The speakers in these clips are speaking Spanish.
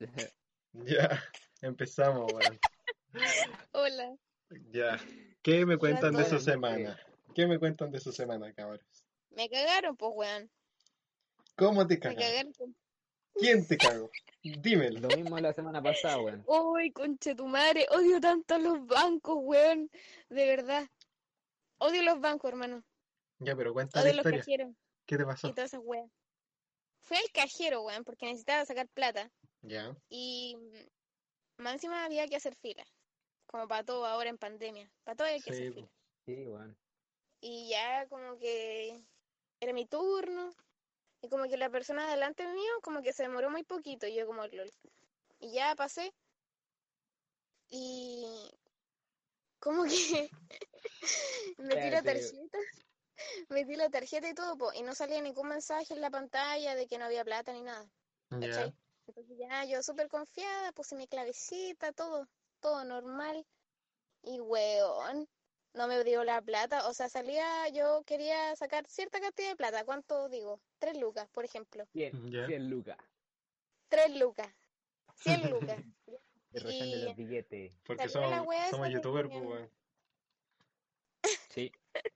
Ya, empezamos, weón. Hola. Ya. ¿Qué me cuentan de su semana? ¿Qué me cuentan de su semana, cabros? Me cagaron, pues, weón. ¿Cómo te Me cagaron? cagaron. pues. ¿Quién te cagó? Dímelo. Lo mismo la semana pasada, weón. Uy, conche tu madre. Odio tanto a los bancos, weón. De verdad. Odio los bancos, hermano. Ya, pero cuenta la Odio los historia. cajeros ¿Qué te y pasó? todas esas weas. Fui al cajero, weón, porque necesitaba sacar plata. Ya. Y mm, más encima había que hacer fila. Como para todo ahora en pandemia. Para todo hay que Sí, hacer fila. Sí, weón. Y ya como que era mi turno. Y como que la persona delante mío como que se demoró muy poquito. Y yo como lol. Y ya pasé. Y como que metí la tarjeta. Metí la tarjeta y todo, po, y no salía ningún mensaje en la pantalla de que no había plata ni nada. Ya. Entonces ya yo súper confiada, puse mi clavecita, todo, todo normal. Y weón, no me dio la plata. O sea, salía, yo quería sacar cierta cantidad de plata. ¿Cuánto digo? Tres lucas, por ejemplo. 100, Ya. 100 lucas. Tres lucas. Cien lucas. Y- los billetes. Porque somos, wea somos youtubers, pues, weón. Sí.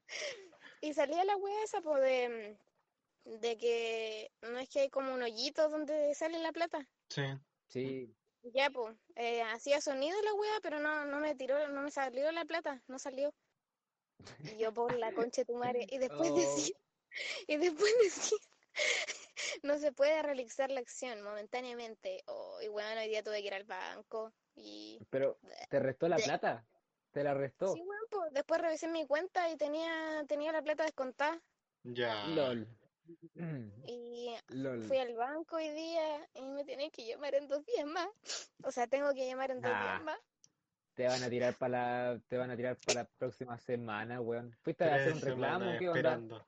Y salía la wea esa, pues, de, de que no es que hay como un hoyito donde sale la plata. Sí. Sí. Ya, pues, eh, hacía sonido la wea, pero no, no me tiró, no me salió la plata, no salió. Y yo por la concha de tu madre. Y después Oh. decía, y después decía, no se puede realizar la acción momentáneamente. Oh, y bueno, hoy día tuve que ir al banco. Y Pero, ¿te restó la De- plata? ¿Te la restó? sí, bueno, pues después revisé mi cuenta y tenía, tenía la plata descontada. Ya. LOL. Y LOL. fui al banco hoy día y me tienen que llamar en dos días más. O sea, tengo que llamar en dos días más. Te van a tirar para la, te van a tirar para la próxima semana, weón. ¿Fuiste a hacer un reclamo? ¿Qué onda? esperando.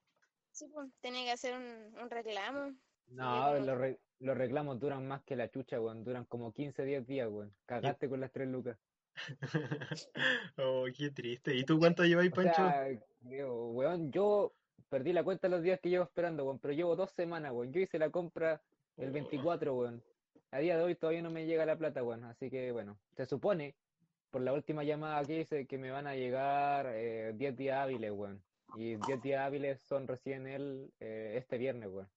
Sí, pues, tenía que hacer un, un reclamo. No, como los, re- los reclamos duran más que la chucha, weón. Duran como 15, 10 días, weón. Cagaste con las tres lucas. Oh, qué triste. ¿Y tú cuánto lleváis, O Pancho? sea, weón, yo perdí la cuenta los días que llevo esperando, weón, pero llevo dos semanas, weón. Yo hice la compra el 24, weón. A día de hoy todavía no me llega la plata, weón. Así que, bueno, se supone, por la última llamada que hice, que me van a llegar eh, 10 días hábiles, weón. Y 10 días hábiles son recién el, eh, este viernes, weón.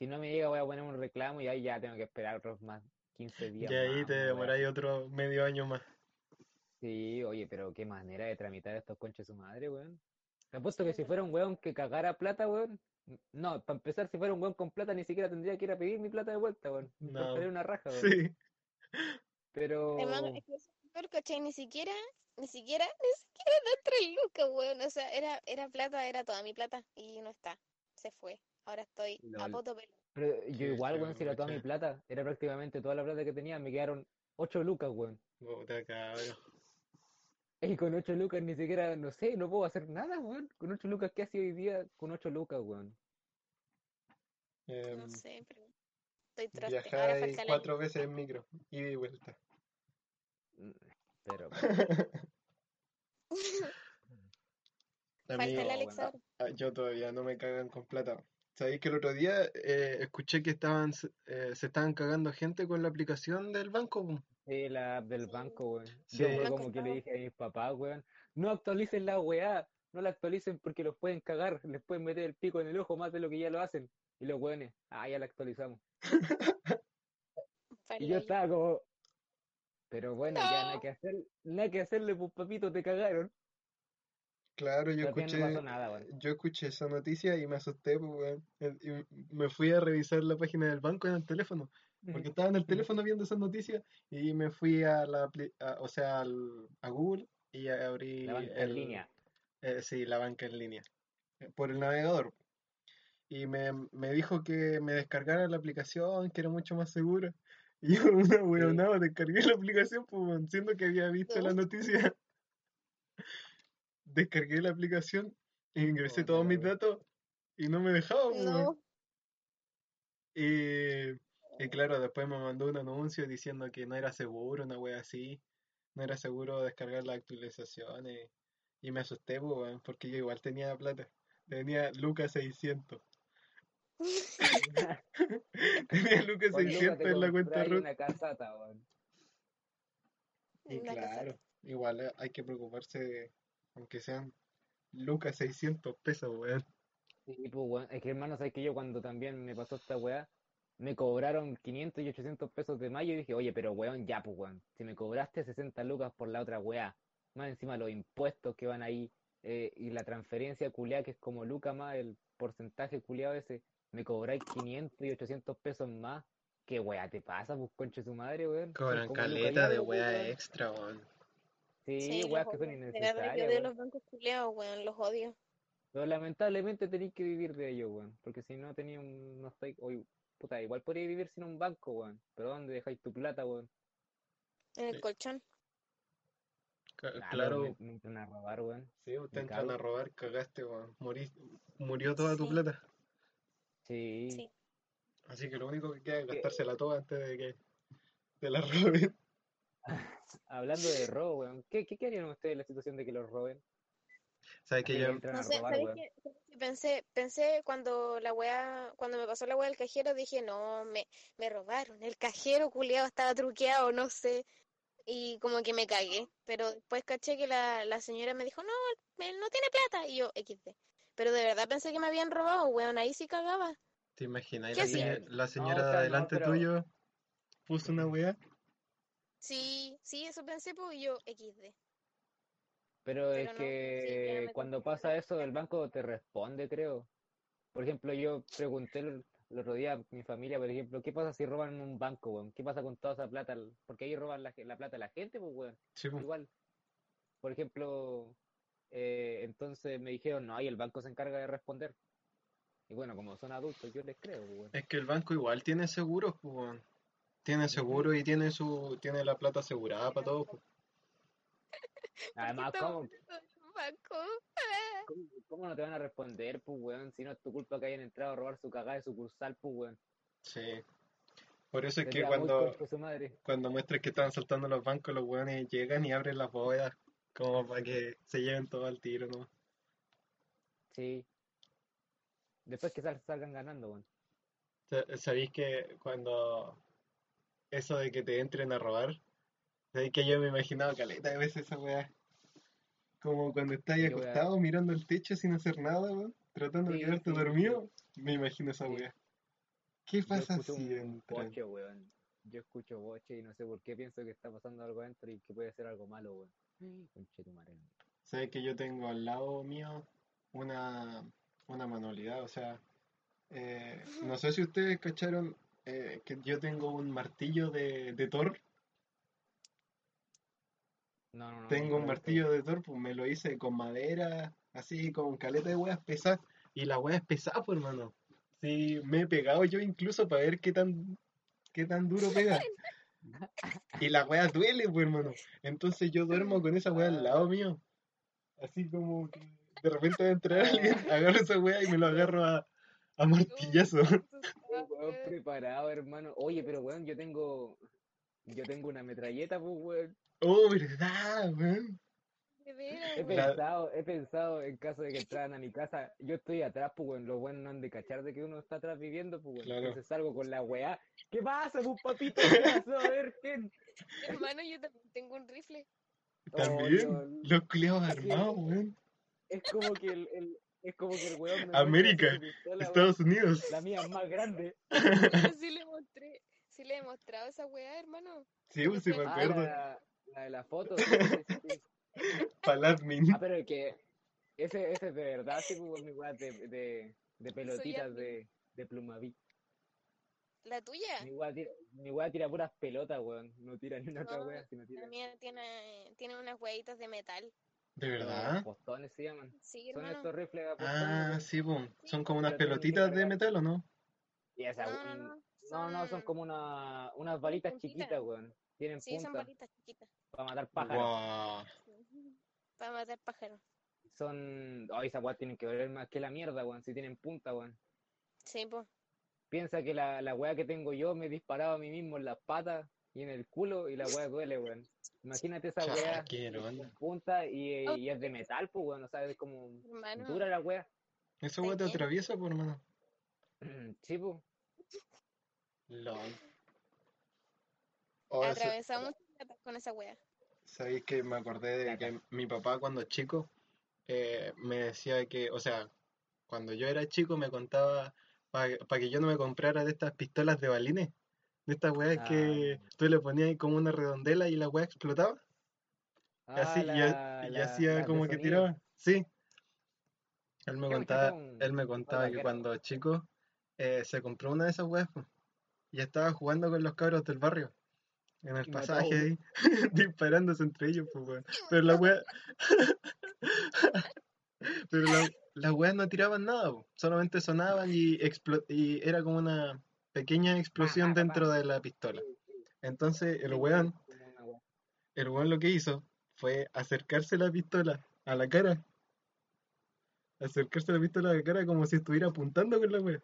Si no me llega, voy a poner un reclamo y ahí ya tengo que esperar otros más 15 días Y ahí más, te demoráis otro medio año más. Sí, oye, pero qué manera de tramitar estos conches su madre, weón. Te apuesto que si fuera un weón que cagara plata, weón. No, para empezar, si fuera un weón con plata, ni siquiera tendría que ir a pedir mi plata de vuelta, weón. No. una raja, weón. Sí. Pero. ¿cachai? Ni siquiera, ni siquiera, ni siquiera da tres lucas, weón. O sea, era, era plata, era toda mi plata y no está. Se fue. Ahora estoy a Lol. poto pelo. Pero yo igual, weón, si era toda mi plata, era prácticamente toda la plata que tenía, me quedaron 8 lucas, weón. Puta cabrón. Y con 8 lucas ni siquiera, no sé, no puedo hacer nada, weón. Con 8 lucas, ¿qué hacía hoy día con 8 lucas, weón? Em, No sé, pero estoy traste. Ahora viajáis falta la cuatro veces en micro, ida y vuelta. Mm, Pero, A Falta el ah, yo todavía no me cagan con plata. ¿Sabéis que el otro día eh, escuché que estaban, eh, se estaban cagando gente con la aplicación del banco? Sí, la app del Sí. banco, weón. Sí. Yo como que le dije a mis papás, weón, no actualicen la weá, no la actualicen porque los pueden cagar, les pueden meter el pico en el ojo más de lo que ya lo hacen. Y los weones, ah, ya la actualizamos. Y yo estaba como, pero bueno, ya nada No. que hacer, nada que hacerle, pues papito, te cagaron. Claro, yo no escuché, nada, yo escuché esa noticia y me asusté, pues, weón. Eh, Y me fui a revisar la página del banco en el teléfono, porque estaba en el teléfono viendo esa noticia y me fui a la, a- o sea, al- a Google y abrí La banca en línea. eh, sí, la banca en línea, eh, por el navegador. Y me, me dijo que me descargara la aplicación, que era mucho más segura. Y yo, una Sí. descargué la aplicación, pues, siendo que había visto la noticia. Descargué la aplicación e ingresé todos mis datos y no me dejaba, pues. No. Y, y claro, después me mandó un anuncio diciendo que no era seguro, una wea así. No era seguro descargar las actualizaciones. Y me asusté, pues, weón, porque yo igual tenía plata. Tenía Lucas 600. Tenía lucas Con Lucas 600 te en la cuenta Ruth. una casata, weón. Y Una casata. claro, igual eh, hay que preocuparse de, aunque sean lucas 600 pesos, weón. Sí, pues, weón. Es que hermano, sabes que yo cuando también me pasó esta weá, me cobraron 500 y 800 pesos de mayo y dije, oye, pero weón, ya, pues, weón. Si me cobraste 60 lucas por la otra weá, más encima los impuestos que van ahí eh, y la transferencia culiada que es como lucas más el porcentaje culiado ese, me cobráis 500 y 800 pesos más. ¿Qué weá te pasa, pues, conche su madre, weón? Son Cobran caleta de pues, weá extra, weón. Sí, Sí, los que son odio. De verdad, yo innecesarias, weón. los bancos culeados, weón, los odio. Pero lamentablemente tenéis que vivir de ello, weón. Porque si no tenía un. No estoy. Hoy, puta, igual podría vivir sin un banco, weón. Pero ¿dónde dejáis tu plata, weón? En el Sí. colchón. Ca- pero Claro, me, me entran a robar, weón. sí, te me entran a robar, cagaste, weón. Morí- murió toda tu Sí. plata. Sí. Sí. Así que lo único que queda es gastársela toda antes de que te la roben. Hablando de robo, weón. ¿Qué, qué, qué harían ustedes en la situación de que los roben? ¿Sabes que yo, que No sé. ¿Sabéis qué? Pensé, pensé cuando la weá, cuando me pasó la weá del cajero, dije, no, me, me robaron. El cajero culiado estaba truqueado, no sé. Y como que me cagué. Pero después caché que la, la señora me dijo, no, él no tiene plata. Y yo, XD. Pero de verdad pensé que me habían robado, weón, ahí sí cagaba. te imaginas? ¿Qué La, señora- la No, señora de no, adelante pero- tuyo puso una weá. Sí, sí, eso pensé, pues y yo, XD. Pero es no, que cuando pasa eso, el banco te responde, creo. Por ejemplo, yo pregunté el, el otro día a mi familia, por ejemplo, ¿qué pasa si roban un banco, weón? ¿Qué pasa con toda esa plata? Porque ahí roban la, la plata a la gente, pues, weón. Sí, po. Igual, por ejemplo, eh, entonces me dijeron, no, y el banco se encarga de responder. Y bueno, como son adultos, yo les creo, pues, weón. Es que el banco igual tiene seguros, pues, weón. Tiene seguro y tiene su, tiene la plata asegurada para todo, pues. Además, ¿cómo, cómo, cómo no te van a responder, pues, weón? Si no es tu culpa que hayan entrado a robar su cagada de sucursal, pues, weón. Sí. Por eso es que cuando, cuando muestras que están saltando los bancos, los weones llegan y abren las bóvedas como para que se lleven todo al tiro, ¿no? Sí. Después que sal- salgan ganando, weón. Sa- ¿Sabéis que cuando eso de que te entren a robar, sabéis que yo me he imaginado caleta de veces esa weá? Como cuando estás Yo acostado mirando el techo sin hacer nada, weón, tratando de quedarte sí, dormido, me imagino esa weá. ¿Qué Yo pasa escucho si weón. Yo escucho boche y no sé por qué pienso que está pasando algo adentro y que puede ser algo malo, weón. Conche tu madre. Sabes que yo tengo al lado mío una, una manualidad, o sea, eh, no sé si ustedes cacharon eh, que yo tengo un martillo de, de Thor, No, no, no. tengo un martillo de Thor, pues me lo hice con madera, así con caleta de weas pesadas, y la wea es pesada, pues hermano. Sí, me he pegado yo incluso para ver qué tan, qué tan duro pega. Y la wea duele, pues hermano. Entonces yo duermo con esa wea al lado mío. Así como que de repente va a entrar alguien, agarro esa wea y me lo agarro a, a martillazo. preparado, hermano. Oye, pero weón, yo tengo. Yo tengo una metralleta, pues, weón. Oh, verdad, weón. De veras, He pensado, he pensado en caso de que entraran a mi casa, yo estoy atrás, pues, weón, los buenos no han de cachar de que uno está atrás viviendo, pues, weón. Claro. Entonces salgo con la weá. ¿Qué pasa, pues, papito? ¿Qué pasó? A ver, ¿quién? Hermano, yo también tengo un rifle. Oh, También, no. los culiados armados, weón. Es como que el, el- es como que el weón me América, pistola, weón. Estados Unidos. La mía es más grande. Yo sí le mostré, sí le he mostrado esa weá, hermano. Sí, pues sí me acuerdo. La de la foto. Paladmin. Ah, pero es que ese, ese es de verdad, sí, pues, mi weá de, de, de pelotitas de, de plumaví. ¿La tuya? Mi weá tira, mi tira puras pelotas, weón. No tira ni una otra No, weá, sino tira La mía tiene, tiene unas hueaditas de metal. ¿De verdad? postones se llaman. Sí, Son hermano. estos rifles a postones, Ah, sí. Son Sí, como unas pero pelotitas de metal, ¿o no? Y esa, No, no, no. no, no, son son- como una, unas balitas chiquitas, weón. Tienen Sí, son punta balitas chiquitas. Para matar pájaros. Guau. Para matar pájaros. Son, ay, esas weas tienen que doler más que la mierda, weón, si tienen punta, weón. Sí, pues. Piensa que la, la weá que tengo yo me he disparado a mí mismo en las patas y en el culo y la weá duele, weón. Imagínate esa weá Chaquero, con punta y, y es de metal, pues, weón, o sea, es como Hermano. dura la weá. Esa weá te atraviesa, pues, hermano. Sí, pues. LOL. Oh, Atravesamos con esa wea. Sabéis que me acordé de que mi papá cuando chico eh, me decía que, o sea, cuando yo era chico me contaba para que yo no me comprara de estas pistolas de balines, de estas weas que Ah. tú le ponías ahí como una redondela y la wea explotaba, y así, Ah, y, ha- y la- hacía como que sonido. tiraba, sí. Él me contaba, él me contaba que cuando chico eh, se compró una de esas weas y estaba jugando con los cabros del barrio. En el pasaje ahí, disparándose entre ellos, pues, weón. Pero la wea. Pero la- las weas no tiraban nada, po, solamente sonaban y, y era como una pequeña explosión dentro de la pistola. Entonces el weón, el weón lo que hizo fue acercarse la pistola a la cara. Acercarse la pistola a la cara como si estuviera apuntando con la wea.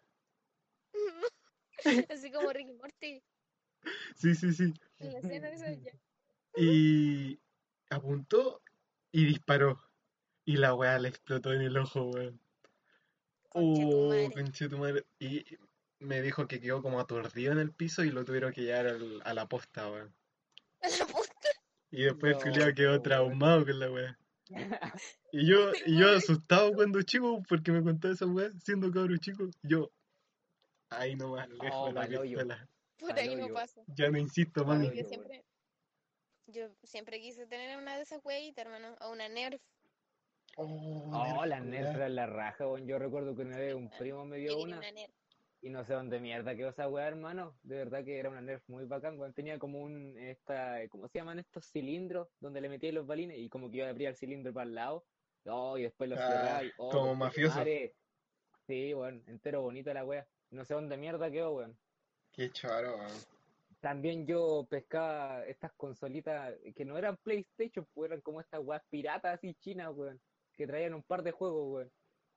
Así como Ricky Morty Sí, sí, sí. En la escena esa ya. Y apuntó y disparó. Y la weá le explotó en el ojo, weón. Oh, Conchetumare. conchetumare. Y me dijo que quedó como aturdido en el piso y lo tuvieron que llevar al- a la posta, weón. La puta. Y después el No, culiao quedó traumado con la weá. Y yo, y yo asustado cuando chico, porque me contaba esa weá, siendo cabro chico, yo, ahí nomás, lejos Oh, de la pistola. Por ahí no pasa. Ya no insisto, mami. Yo siempre, yo siempre quise tener una de esas weitas, hermano, o una Nerf. Oh, Oh, Nerf, culiao. Nerf eran la raja, weón. Yo recuerdo que una vez un primo me dio una una Nerf. y no sé dónde mierda quedó esa weá, hermano. De verdad que era una Nerf muy bacán, weón. Tenía como un, esta, ¿cómo se llaman estos cilindros? Donde le metía los balines y como que yo abría el cilindro para el lado. Oh, y después lo Ah, cerraba y, oh, como mafioso. madre. Sí, weón, entero bonita la weá. No sé dónde mierda quedó, weón. Qué choro, weón. También yo pescaba estas consolitas que no eran PlayStation, pues eran como estas weas piratas así chinas, weón, que traían un par de juegos, weón.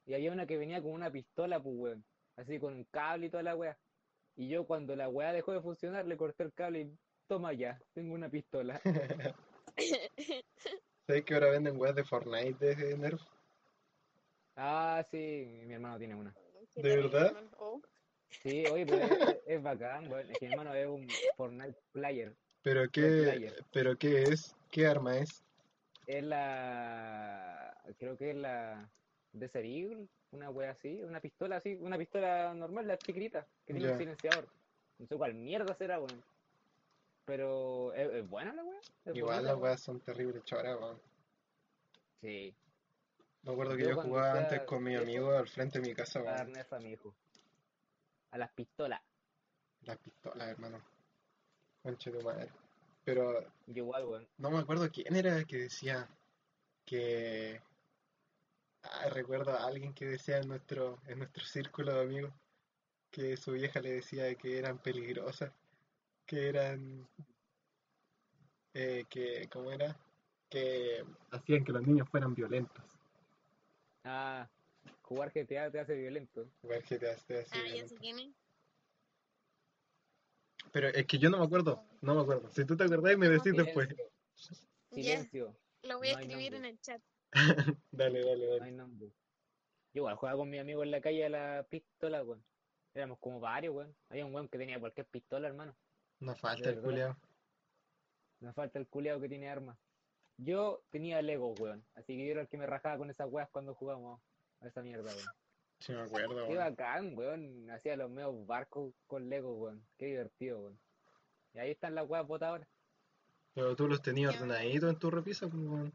Y había una que venía con una pistola, pues, weón, así con un cable y toda la wea. Y yo cuando la wea dejó de funcionar, le corté el cable y toma ya, tengo una pistola. ¿Sabes que ahora venden weas de Fortnite de Nerf? Ah, sí, mi hermano tiene una. ¿De verdad? Oh. Sí, oye, pero es, bacán, weón. Es que mi hermano es un Fortnite player. ¿Pero qué, player. pero qué es? ¿Qué arma es? Es la. Creo que es la. Desert Eagle, una wea así, una pistola así, una pistola normal, la chiquitita, que tiene Ya. un silenciador. No sé cuál mierda será, weón. Pero es, es buena la wea. Igual las weas son terribles choras, weón. Sí, Me acuerdo que Yo jugaba antes con mi amigo al frente de mi casa, weón. nerf a mi hijo. A las pistolas. Las pistolas, hermano. Conche tu madre. Pero Yo igual, weón. no me acuerdo quién era que decía que... Ah, recuerdo a alguien que decía en nuestro, en nuestro círculo de amigos que su vieja le decía que eran peligrosas, que eran... Eh, que, ¿cómo era? Que hacían que los niños fueran violentos. Ah, jugar GTA te hace violento. Igual que te hace Ah, ya violento. sé quién es. Pero es que yo no me acuerdo, no me acuerdo. Si tú te acordás, me decís después. Silencio, Ya, lo voy a No escribir en el chat. Dale, dale, No dale. hay nombre. Yo igual jugaba con mi amigo en la calle a la pistola, weón. Éramos como varios, weón. Había un weón que tenía cualquier pistola, hermano. No falta el culiao. Me falta el culiao que tiene armas. Yo tenía Lego, weón. Así que yo era el que me rajaba con esas weas cuando jugábamos a esa mierda, weón. Sí me acuerdo, Qué weón. bacán, weón. Hacía los medios barcos con Lego, weón. Qué divertido, weón. Y ahí están las weas botadas ahora. Pero tú los tenías ordenaditos en tu repisa, pues, weón.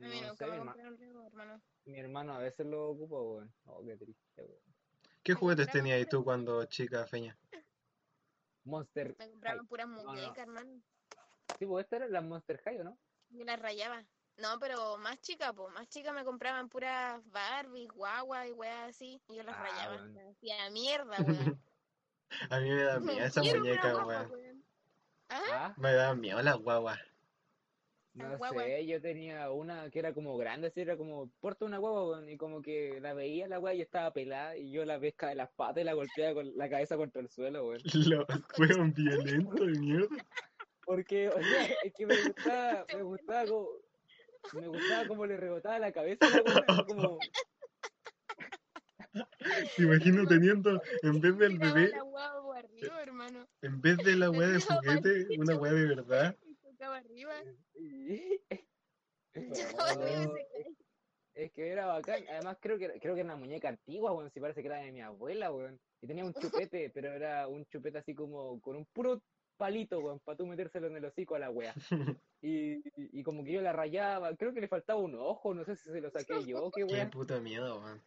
A mí No nunca sé, me mi, herma- compraron Lego, hermano. mi hermano a veces lo ocupa, weón. Oh, qué triste, weón. ¿Qué juguetes tenías tú cuando chica, Feña? Monster Me compraban High. puras no. muñecas, hermano. Sí, pues esta era la Monster High, ¿o no? Yo las rayaba. No, pero más chica, pues, más chica me compraban puras Barbie, guagua y weas así. Y yo las Ah, rayaba. Las hacía mierda, weón. A mí me da miedo esa muñeca, guagua, weón. ¿Ah? Ah, Me da miedo las guaguas. no Las guaguas. sé, yo tenía una que era como grande, así era como, porta una guagua, weón, y como que la veía la weá y estaba pelada, y yo la pescaba de las patas y la golpeaba con la cabeza contra el suelo, weón. Lo fueron violentos de mierda. Porque, o sea, es que me gustaba, me gustaba como, me gustaba como le rebotaba la cabeza a la como, Te imagino teniendo, en vez del bebé, la guagua arriba, hermano. en vez de la weá de juguete, una weá de verdad. Arriba. Oh, es que era bacán. Además, creo que, creo que era una muñeca antigua, weón. Si parece que era de mi abuela, weón. Y tenía un chupete, pero era un chupete así como con un puro palito, weón, para tú metérselo en el hocico a la wea. Y, y, como que yo la rayaba, creo que le faltaba un ojo, no sé si se lo saqué yo, qué Qué wea. puta miedo, weón.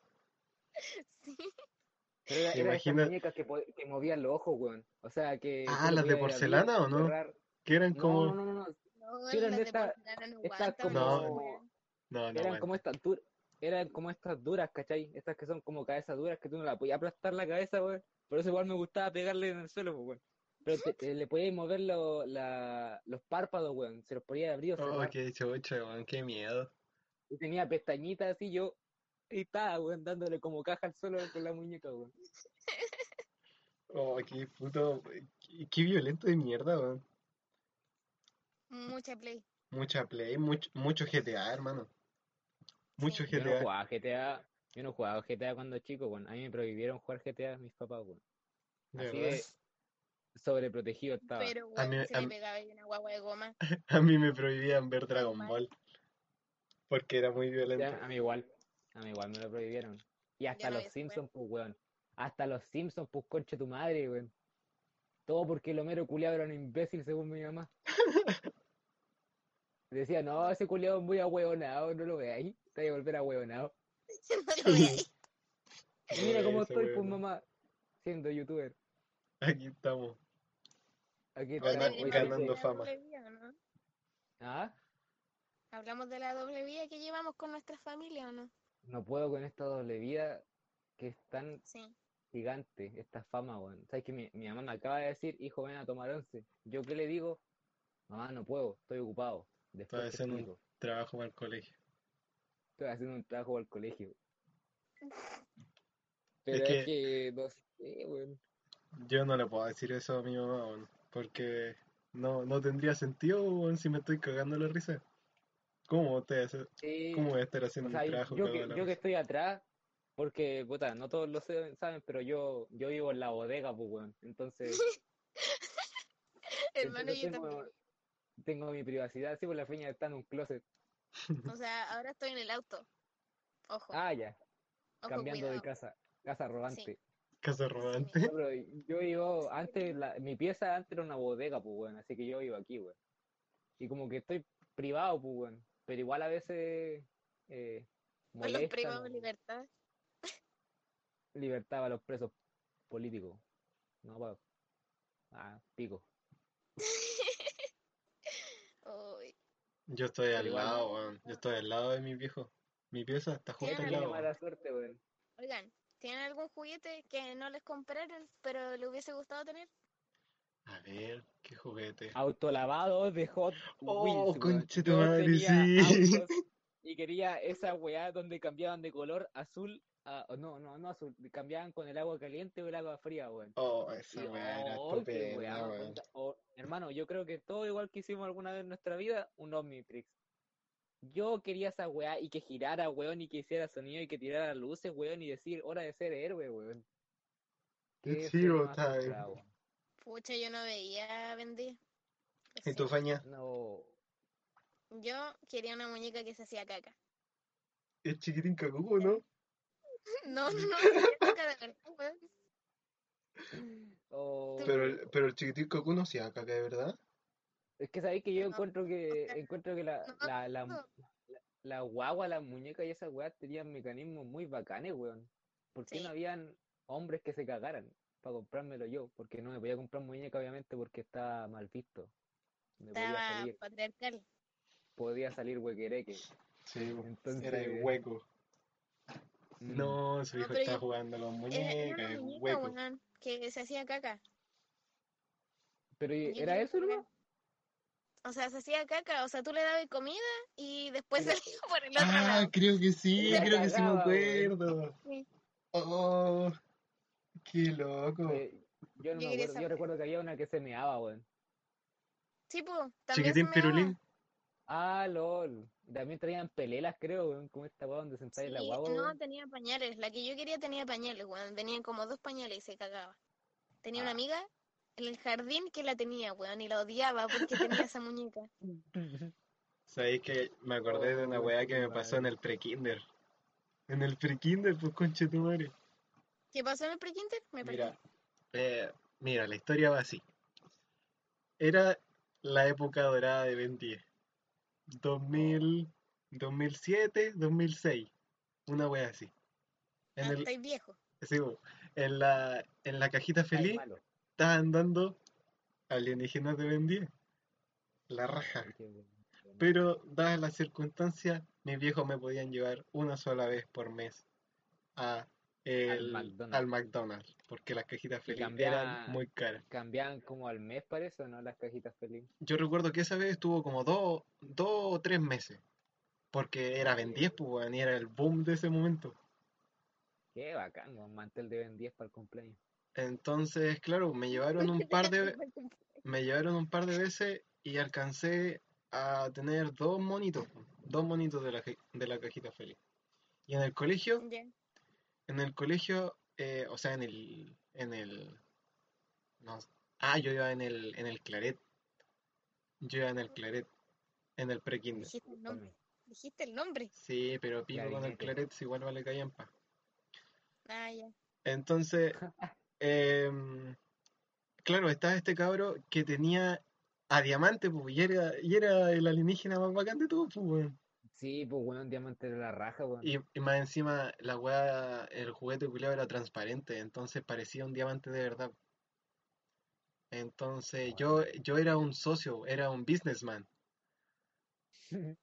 Sí. Pero era, ¿Te era esas muñecas que, que movían los ojos, weón. O sea, que. Ah, ¿las de abrir, porcelana o no? cerrar. Que eran No, como. no, no, no, no. No, eran de esta- estas aguantan, como- No. No, no, Eran weón. como estas duras, eran como estas duras, ¿cachai? Estas que son como cabezas duras que tú no la podías aplastar la cabeza, weón. Por eso igual me gustaba pegarle en el suelo, pues, weón. Pero te- te- le podías mover lo- la- los párpados, weón. Se los podía abrir o Oh, cerrar. qué chocha, weón, qué miedo. Y tenía pestañitas así, yo. Y estaba, weón, dándole como caja al suelo con la muñeca, weón. Oh, qué puto. Qué, qué violento de mierda, weón. Mucha play. Mucha play, mucho, mucho GTA, hermano. Mucho Sí. Yo no GTA. jugaba GTA, yo no jugaba GTA cuando chico, weón. A mí me prohibieron jugar GTA mis papás, weón. De Así verdad. de sobreprotegido estaba. Pero, A weón, mí- se a le pegaba ahí una guagua de goma. A mí me prohibían ver Dragon. Ball. Porque era muy violento. Ya, a mí igual. A mí igual me lo prohibieron. Y hasta no los Simpsons, pues, weón. Hasta los Simpsons, pues, concha tu madre, weón. Todo porque el Homero culiado era un imbécil, según mi mamá. Decía, no, ese culiado es muy ahueonado, no lo veáis. Te voy a volver ahueonado. No lo veáis. Mira cómo estoy, pues, mamá, siendo youtuber. Aquí estamos. Aquí estamos, ganando fama. ¿Ah? Hablamos de la doble vía que llevamos con nuestra familia, ¿o no? No puedo con esta doble vida que es tan Sí. gigante, esta fama, weón. ¿Sabes que mi, mi mamá me acaba de decir, hijo, ven a tomar once? ¿Yo qué le digo? Mamá, no puedo, estoy ocupado. Después te haciendo un-. Trabajo para el colegio. Estoy haciendo un trabajo al colegio. Pero que- es que, no sé, weón. Yo no le puedo decir eso a mi mamá, weón, porque no, no tendría sentido, weón, si me estoy cagando la risa. ¿Cómo te hace- Sí, cómo voy a estar o haciendo sea, un trabajo yo cagado que, de la yo que risa? estoy atrás, porque, puta, no todos lo saben, saben, pero yo, yo vivo en la bodega, pues, weón. Entonces, Hermano, entonces yo tengo, también. tengo mi privacidad, sí, pues la feña está en un closet. O sea, ahora estoy en el auto. Ojo, Ah, ya, ojo, cambiando de cuidado. casa, casa rodante. Casa rodante. No, pero yo vivo, antes, la, mi pieza antes era una bodega, pues, weón, así que yo vivo aquí, weón. Y como que estoy privado, pues, weón, pero igual a veces eh, A los molesta, privados libertad. libertad a los presos políticos. No, pa. Ah, pico. Yo estoy al igual- lado, weón. Yo estoy al lado de mi viejo. Mi pieza está justo al lado. mala suerte, weón. Oigan, ¿tienen algún juguete que no les compraron, pero le hubiese gustado tener? A ver, qué juguete. Autolavado de Hot Oh, Wheels, weón. conche tu madre, sí. y quería esa weá donde cambiaban de color azul a, o no, no, no azul, cambiaban con el agua caliente o el agua fría, weón. Oh, Y, esa weá era oh, weá weón. Oh, hermano, yo creo que todo igual que hicimos alguna vez en nuestra vida, un Omnitrix. Yo quería esa weá y que girara, weón, y que hiciera sonido y que tirara luces, weón, y decir, hora de ser héroe, weón. Eh. frustrado, weón. Pucha, yo no veía vender. ¿Y tu faña? No, Yo quería una muñeca que se hacía caca. Es chiquitín cacuco, ¿no? No, no, no, caca de verdad, weón. oh, Pero, el- pero el chiquitín cacuco no hacía caca, ¿de verdad? Es que sabéis que yo No, encuentro que encuentro que la, no, la, la, no. la, la guagua, las muñecas y esas weas tenían mecanismos muy bacanes, weón. ¿Por qué Sí. no habían hombres que se cagaran para comprármelo yo? Porque no me podía comprar muñeca, obviamente, porque estaba mal visto. Me podía Estaba salir, patriarcal. podía salir huequereque. Sí. Entonces, era el hueco. mm, No, su No, hijo pero estaba yo- jugando con era muñecas, una el muñeca, hueco. que se hacía caca. Pero ¿y- Yo ¿era eso no? O sea, se hacía caca, o sea, tú le dabas comida y después salía por el otro Ah, lado. creo que sí, creo que sí me weón. acuerdo. Sí. Oh, qué loco. Eh, yo no Yo me acuerdo, yo recuerdo que había una que se meaba, weón. Sí, pues, también se Chiquitín daba. Ah, lol. También traían pelelas, creo, weón, como esta weá donde sentáis en la Sí, guagua, no, weón. tenía pañales. La que yo quería tenía pañales, weón. Venían como dos pañales y se cagaba. Tenía una Ah. amiga en el jardín que la tenía, weón, y la odiaba porque tenía esa muñeca. Sabéis que me acordé de una weá que me pasó en el pre-kinder. En el pre-kinder, pues conche tu madre. ¿Qué pasó en el pre-kinder? Me perdí. Mira, eh, mira, la historia va así. Era la época dorada de Ben 10. 2000, 2007, 2006. Una wea así. En Ah, el, viejo. sí, en la, en la cajita feliz. Estaban dando alienígenas de Ben 10. La raja. Pero, dadas las circunstancias, mis viejos me podían llevar una sola vez por mes a el, McDonald's. al McDonald's, porque las cajitas feliz eran muy caras. Cambiaban como al mes, parece, ¿o no? Las cajitas feliz. Yo recuerdo que esa vez estuvo como dos, dos o tres meses, porque era Ben 10, pues, y era el boom de ese momento. Qué bacán, un mantel de Ben 10 para el cumpleaños. Entonces, claro, me llevaron un par de, me llevaron un par de veces y alcancé a tener dos monitos, dos monitos de la, de la cajita feliz. Y en el colegio, en el colegio, eh, o sea, en el, en el, no, ah, yo iba en el, en el Claret, yo iba en el Claret, en el pre-kinder. Dijiste el nombre. Dijiste el nombre. Sí, pero pico con el. Claret si igual vale callampa. Ah, ya. Entonces, em, claro, estaba este cabro que tenía a Diamante, pues, y era, y era el alienígena más bacán de todos, pues, weón. Sí, pues un diamante de la raja, weón. Y, y más encima, la weá, el juguete culiao era transparente, entonces parecía un diamante de verdad. Entonces, yo, yo era un socio, era un businessman.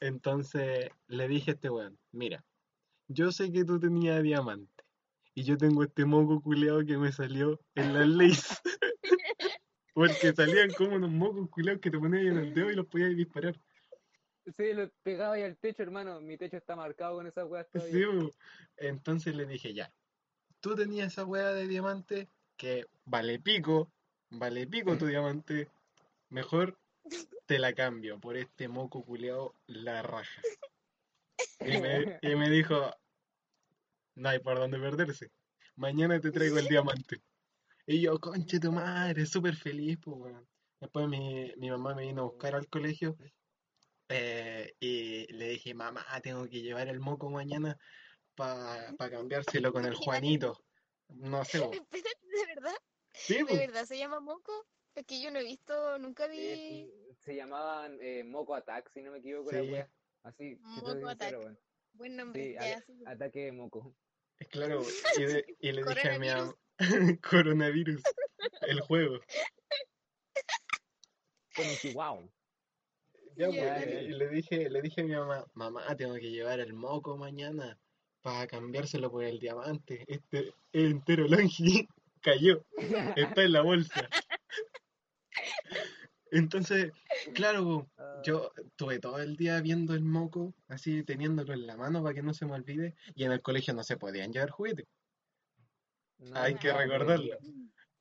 Entonces, le dije a este weón, mira, yo sé que tú tenías diamante, y yo tengo este moco culeado que me salió en las leyes. Porque salían como unos mocos culeados que te ponías en el dedo y los podías disparar. Sí, lo pegaba ahí al techo, hermano. Mi techo está marcado con esas weas Sí. Entonces le dije, ya, tú tenías esa weá de diamante que vale pico, vale pico tu diamante, mejor te la cambio por este moco culeado la raja. Y me, y me dijo, no hay por dónde perderse, mañana te traigo el diamante. Y yo, conche tu madre, súper feliz, pues, weón. Después mi, mi mamá me vino a buscar al colegio eh, y le dije, mamá, tengo que llevar el moco mañana para cambiárselo con el Juanito. No sé, ¿de verdad? sí, ¿De po. verdad se llama Moco? Es que yo no he visto, nunca vi Eh, se llamaban eh, Moco Attack, si no me equivoco, la Sí. wea. Así, Moco sincero, Attack. weón. buen nombre. Sí, ya, a- sí. ataque de moco. Es claro, y, de- y le dije a mi mamá, coronavirus, el juego. Con un chihuahua. Ya, pues, y le dije, le dije a mi mamá, mamá, tengo que llevar el moco mañana para cambiárselo por el diamante. Este es entero longi, cayó, está en la bolsa. Entonces, claro, Ah, yo tuve todo el día viendo el moco, así teniéndolo en la mano para que no se me olvide, y en el colegio no se podían llevar juguetes. no, hay que recordarlo.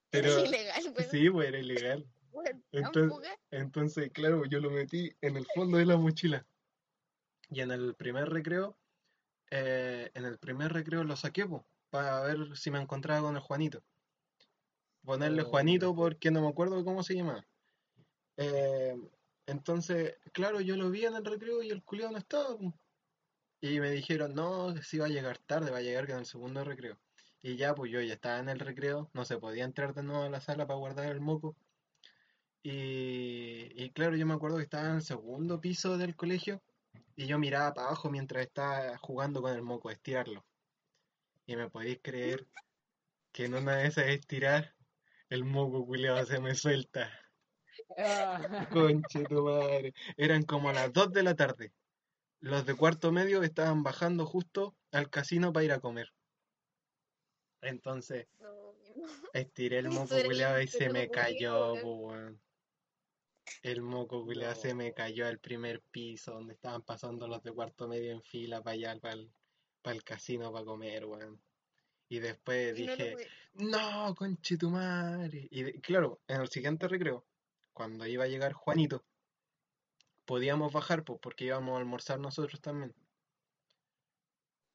Pero Es ilegal, weón. sí, pues era ilegal. Entonces-. Entonces, claro, yo lo metí en el fondo de la mochila. Y en el primer recreo, eh, en el primer recreo lo saqué, po, para ver si me encontraba con el Juanito. Ponerle Oh, Juanito porque no me acuerdo cómo se llamaba. Eh, entonces, claro, yo lo vi en el recreo y el culiao no estaba. Y me dijeron, no, si va a llegar tarde, va a llegar en el segundo recreo. Y ya, pues yo ya estaba en el recreo, no se podía entrar de nuevo a la sala para guardar el moco. Y, y claro, yo me acuerdo que estaba en el segundo piso del colegio y yo miraba para abajo mientras estaba jugando con el moco, estirarlo. Y me podéis creer que en una de esas estirar, el moco culiado se me suelta. Ah, Conche tu madre. Eran como las 2 de la tarde. Los de cuarto medio estaban bajando justo al casino para ir a comer. Entonces, estiré el moco era culiado y se me cayó, weón. El moco culiado se me cayó al primer piso donde estaban pasando los de cuarto medio en fila para allá, para el, para el casino para comer, weón. Y después dije, no, conche tu madre. Y de- claro, en el siguiente recreo, cuando iba a llegar Juanito, podíamos bajar, pues, porque íbamos a almorzar nosotros también.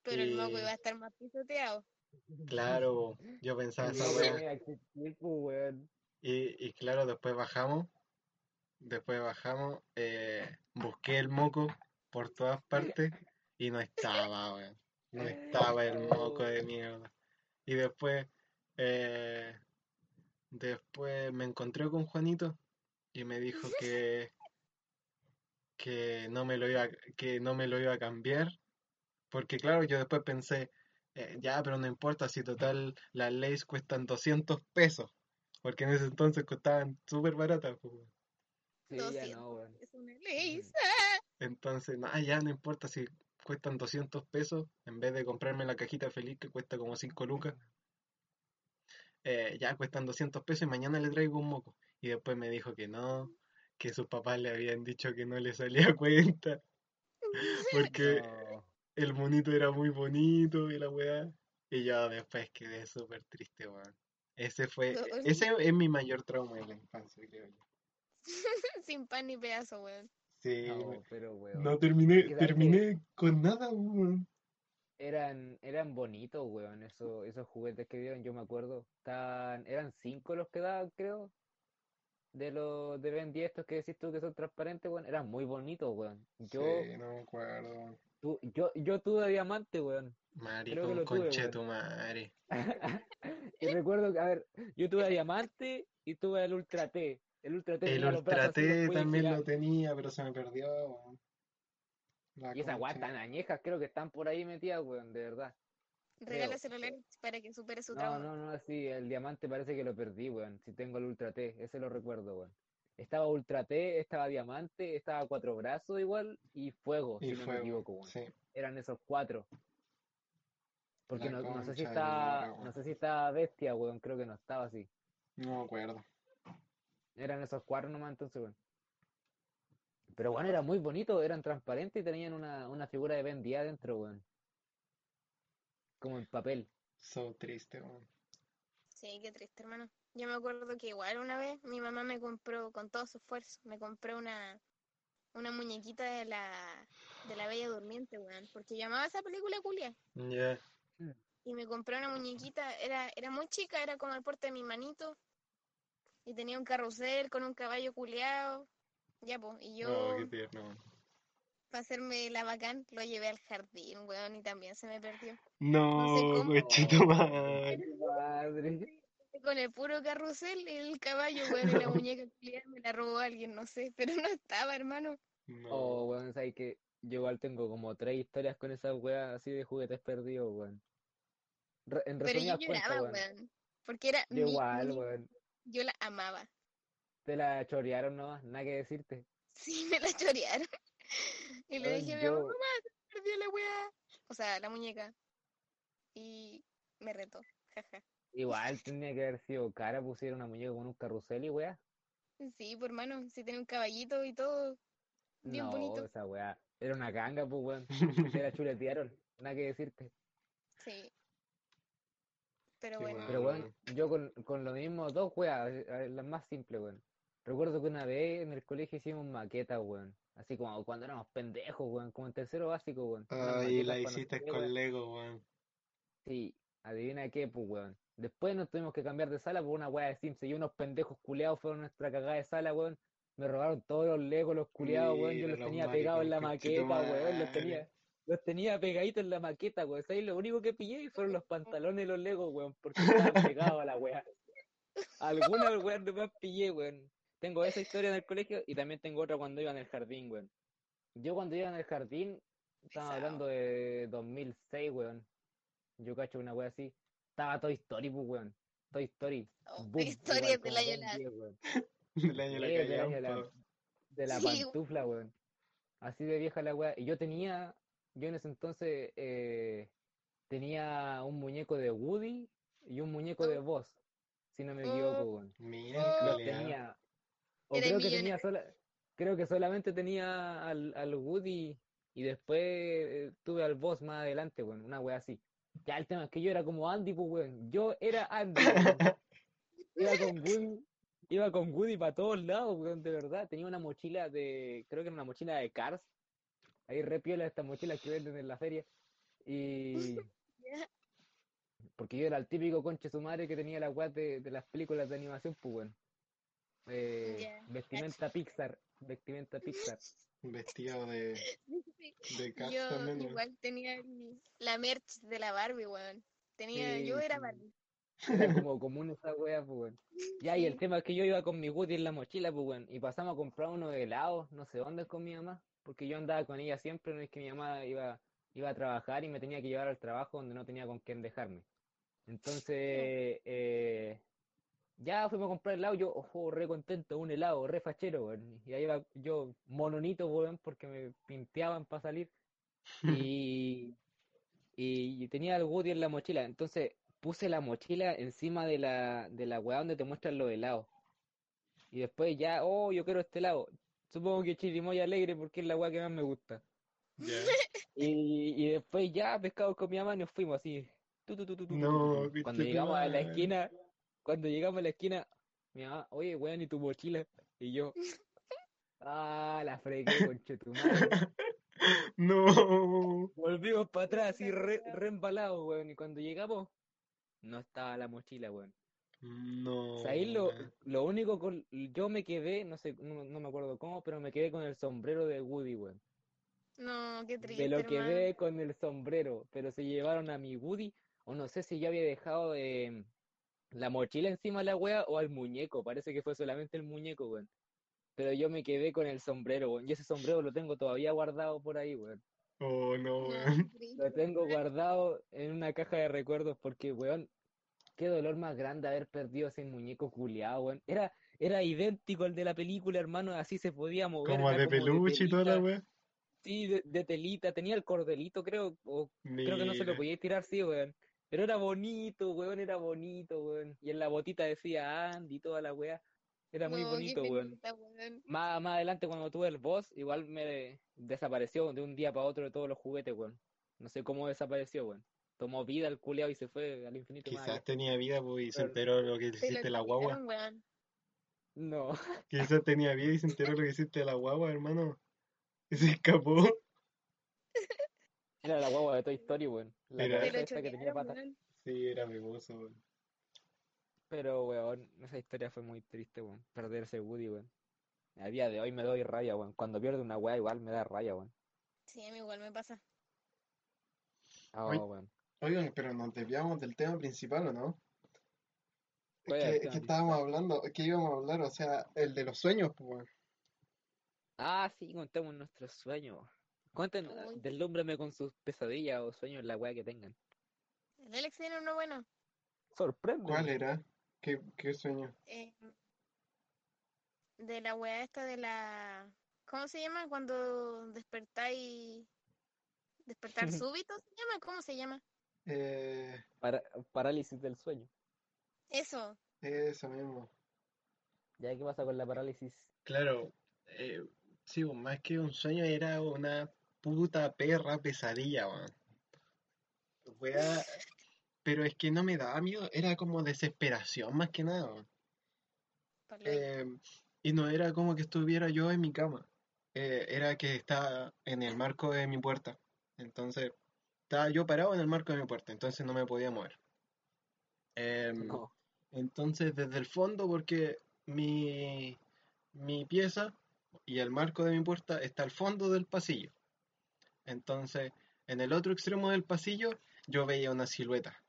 Pero el moco iba a estar más pisoteado. Claro, yo pensaba esa No weá. voy a existir, weón. Y, y claro, después bajamos, después bajamos, eh, busqué el moco por todas partes y no estaba, weón. No estaba el moco de mierda. Y después, eh, después me encontré con Juanito y me dijo que, que no me lo iba, que no me lo iba a cambiar. Porque claro, yo después pensé, eh, ya, pero no importa si total las leyes cuestan 200 pesos. Porque en ese entonces costaban súper baratas, pues. Sí, ya 200. no, weón. Es una ley. Entonces, nada, ya no importa si cuestan 200 pesos, en vez de comprarme la cajita feliz que cuesta como 5 lucas, eh, ya cuestan 200 pesos y mañana le traigo un moco. Y después me dijo que no, que sus papás le habían dicho que no le salía cuenta, porque No. el monito era muy bonito y la weá. Y yo después quedé súper triste, weón. Ese fue, No, ese es mi mayor trauma de la infancia, creo yo. Sin pan ni pedazo, weón. Sí, No, weón. pero weón. no terminé, ¿Qué tal que- terminé con nada, weón. Eran, eran bonitos, weón, esos, esos juguetes que dieron, yo me acuerdo. Estaban, eran cinco los que daban, creo. De los de Ben 10 estos que decís tú que son transparentes, weón. Eran muy bonitos, weón. Yo, Sí, no me acuerdo. tu- yo, yo tuve diamante, weón. Maricón, conche tu madre. Y recuerdo que, a ver, yo tuve a diamante y tuve el Ultra T. El Ultra T El Ultra T también girar. lo tenía, pero se me perdió, weón. La Y esas tan añejas, creo que están por ahí metidas, weón, de verdad. Regálaselo para que supere su No, trauma. no, no, sí, el diamante parece que lo perdí, weón. Si tengo el Ultra T, ese lo recuerdo, weón. Estaba Ultra T, estaba diamante, estaba cuatro brazos igual y fuego, Y si no me fuego, equivoco, weón. sí. Eran esos cuatro. Porque no, no sé si está, no weón. sé si estaba bestia, weón, creo que no estaba así. No me acuerdo. Eran esos cuatro nomás entonces, weón. Pero bueno, era muy bonito, eran transparentes y tenían una, una figura de Ben 10 adentro, weón. Como en papel. So triste, weón. Sí, qué triste, hermano. Yo me acuerdo que igual una vez mi mamá me compró, con todo su esfuerzo, me compró una, una muñequita de la, de la Bella Durmiente, weón. Porque yo amaba esa película culia. Ya. Y me compré una muñequita, era, era muy chica, era como el porte de mi manito. Y tenía un carrusel con un caballo culeado. Ya, pues, y yo, Oh, qué tierno, weón. Para hacerme la bacán, lo llevé al jardín, weón, y también se me perdió. No, sé cómo. conche tu madre. Con el puro carrusel y el caballo, weón, y la muñeca me la robó alguien, no sé, pero no estaba, hermano. No. Oh, weón, sabes que yo igual tengo como tres historias con esas weas así de juguetes perdidos, weón. Re- en Pero yo lloraba, weón. weón, porque era Yo mi igual, weón. yo la amaba. Te la chorearon nomás, nada que decirte. Sí, me la chorearon. Y le Weón, dije a mi mamá, yo- mamá, perdió la weá. O sea, la muñeca. Y me retó, jaja. Igual tenía que haber sido cara, pusieron una muñeca con un carrusel y wea. Sí, pues hermano, si tiene un caballito y todo, bien No, bonito. esa wea. Era una ganga, pues weón. Se la chuletearon, nada que decirte. Sí. Pero bueno, Pero bueno, yo con, con lo mismo, dos weas, eh, las más simples, weón. Recuerdo que una vez en el colegio hicimos maquetas, weón. Así como cuando éramos pendejos, weón, como en tercero básico, weón. Unas Ahí la hiciste con weón. Lego, weón. Sí, adivina qué, pues, weón. Después nos tuvimos que cambiar de sala por una wea de Sims y unos pendejos culeados fueron nuestra cagada de sala, weón. Me robaron todos los legos, los culeados, weón. Yo los los tenía pegados en la maqueta, weón. Los tenía, los tenía pegaditos en la maqueta, weón. ¿Sabes? Lo único que pillé fueron los pantalones y los legos, weón, porque estaban pegados a la wea. Algunas, weón, nomás pillé, weón. Tengo esa historia en el colegio y también tengo otra cuando iba en el jardín, weón. Yo cuando iba en el jardín, estamos Pesado. hablando de 2006, weón. Yo cacho una wea así. Estaba Toy Story, pues, weón. Toy Story. Oh, Boom, historia igual, del año Ben la- 10, weón. Del año la Sí, del año la- callampa. de la Sí, pantufla, weón. Así de vieja la weá. Y yo tenía, yo en ese entonces eh, tenía un muñeco de Woody y un muñeco de Buzz, si no me equivoco, Oh. weón. Mira, Oh. Los tenía, o creo que tenía sola, creo que solamente tenía al, al Woody y después eh, tuve al Buzz más adelante, weón, una weá así. Ya el tema es que yo era como Andy, pues, weón. Yo era Andy. Iba con Woody, Iba con Woody para todos lados, weón, de verdad. Tenía una mochila de, creo que era una mochila de Cars. Ahí repiola estas mochilas que venden en la feria. Y porque yo era el típico conche su madre que tenía la weá de, de las películas de animación, pues weón. Eh, vestimenta Pixar, vestimenta Pixar. Vestido de, de Yo igual tenía la merch de la Barbie, weón. Tenía, Sí, yo era sí. Barbie. Era como común esa wea, pues weón. Ya, y el tema es que yo iba con mi Woody en la mochila, pues weón, y pasamos a comprar uno de helado, no sé dónde con mi mamá, porque yo andaba con ella siempre, no es que mi mamá iba, iba a trabajar y me tenía que llevar al trabajo donde no tenía con quién dejarme. Entonces, eh, ya fuimos a comprar helado, yo, ojo, re contento, un helado, re fachero, weón. Y ahí iba yo, mononito, weón, porque me pinteaban para salir. Y, y tenía el Woody en la mochila. Entonces puse la mochila encima de la, de la weá donde te muestran los helados. Y después ya, oh, yo quiero este helado. Supongo que chirimoya alegre porque es la weá que más me gusta. Ya. Y, y después ya, pescado con mi mamá, nos fuimos así. tu, tu, tu, No. Cuando llegamos a la esquina, cuando llegamos a la esquina, mi mamá, oye, weón, ¿y tu mochila? Y yo, ah, la fregué, conchetumadre. No. Volvimos para atrás, así re, re embalados, weón. Y cuando llegamos, no estaba la mochila, weón. No. O sea, ahí lo, lo único con. Yo me quedé, no sé, no, no me acuerdo cómo, pero me quedé con el sombrero de Woody, weón. No, qué triste, Me lo hermano. quedé con el sombrero, pero se llevaron a mi Woody, o no sé si yo había dejado eh, la mochila encima de la wea o al muñeco. Parece que fue solamente el muñeco, weón. Pero yo me quedé con el sombrero, weón. Y ese sombrero lo tengo todavía guardado por ahí, weón. Oh, no, weón. Lo tengo guardado en una caja de recuerdos porque, weón, qué dolor más grande haber perdido ese muñeco culiado, weón. Era, era idéntico al de la película, hermano, así se podía mover. Como de peluche y toda la weá. Sí, de, de telita, tenía el cordelito, creo, o creo que no se lo podía tirar, sí, weón. Pero era bonito, weón, era bonito, weón. Y en la botita decía Andy y toda la weá. Era muy No, bonito, weón. Más, más adelante cuando tuve el boss, igual me desapareció de un día para otro de todos los juguetes, weón. No sé cómo desapareció, weón. Tomó vida el culeado y se fue al infinito más Quizás tenía vida pues, y se enteró de lo que hiciste la guagua. No, Quizás tenía vida y se enteró de lo que hiciste la guagua, hermano. Y se escapó. Era la guagua de Toy Story, weón. La Era- que tenía patas. weón. Sí, era mimoso, weón. Pero, weón, esa historia fue muy triste, weón. Perderse Woody, weón. A día de hoy me doy raya, weón. Cuando pierdo una weá igual me da raya, weón. Sí, a mí igual me pasa. Oh, Ay. weón. Oigan, pero nos desviamos del tema principal, ¿o no? Es ¿Cuál era que, es que estábamos hablando, ¿qué íbamos a hablar? O sea, el de los sueños, pues, weón. Ah, sí, contemos nuestros sueños. Cuenten, Uy. deslúmbrame con sus pesadillas o sueños, la weá que tengan. El Alex tiene uno bueno. Sorprende. ¿Cuál era? ¿Qué, qué sueño? eh, de la weá esta de la... ¿Cómo se llama? Cuando despertáis... Despertar súbito se llama, ¿cómo se llama? Eh, Para- parálisis del sueño. Eso. eso mismo. ¿Ya qué pasa con la parálisis? Claro, eh, sí, más que un sueño era una puta perra pesadilla, weón. Pero es que no me daba miedo, era como desesperación más que nada, weón. Eh, y no era como que estuviera yo en mi cama, eh, era que estaba en el marco de mi puerta. Entonces, estaba yo parado en el marco de mi puerta, entonces no me podía mover. Em, No. entonces, desde el fondo, porque mi, mi pieza y el marco de mi puerta está al fondo del pasillo. Entonces, en el otro extremo del pasillo, yo veía una silueta,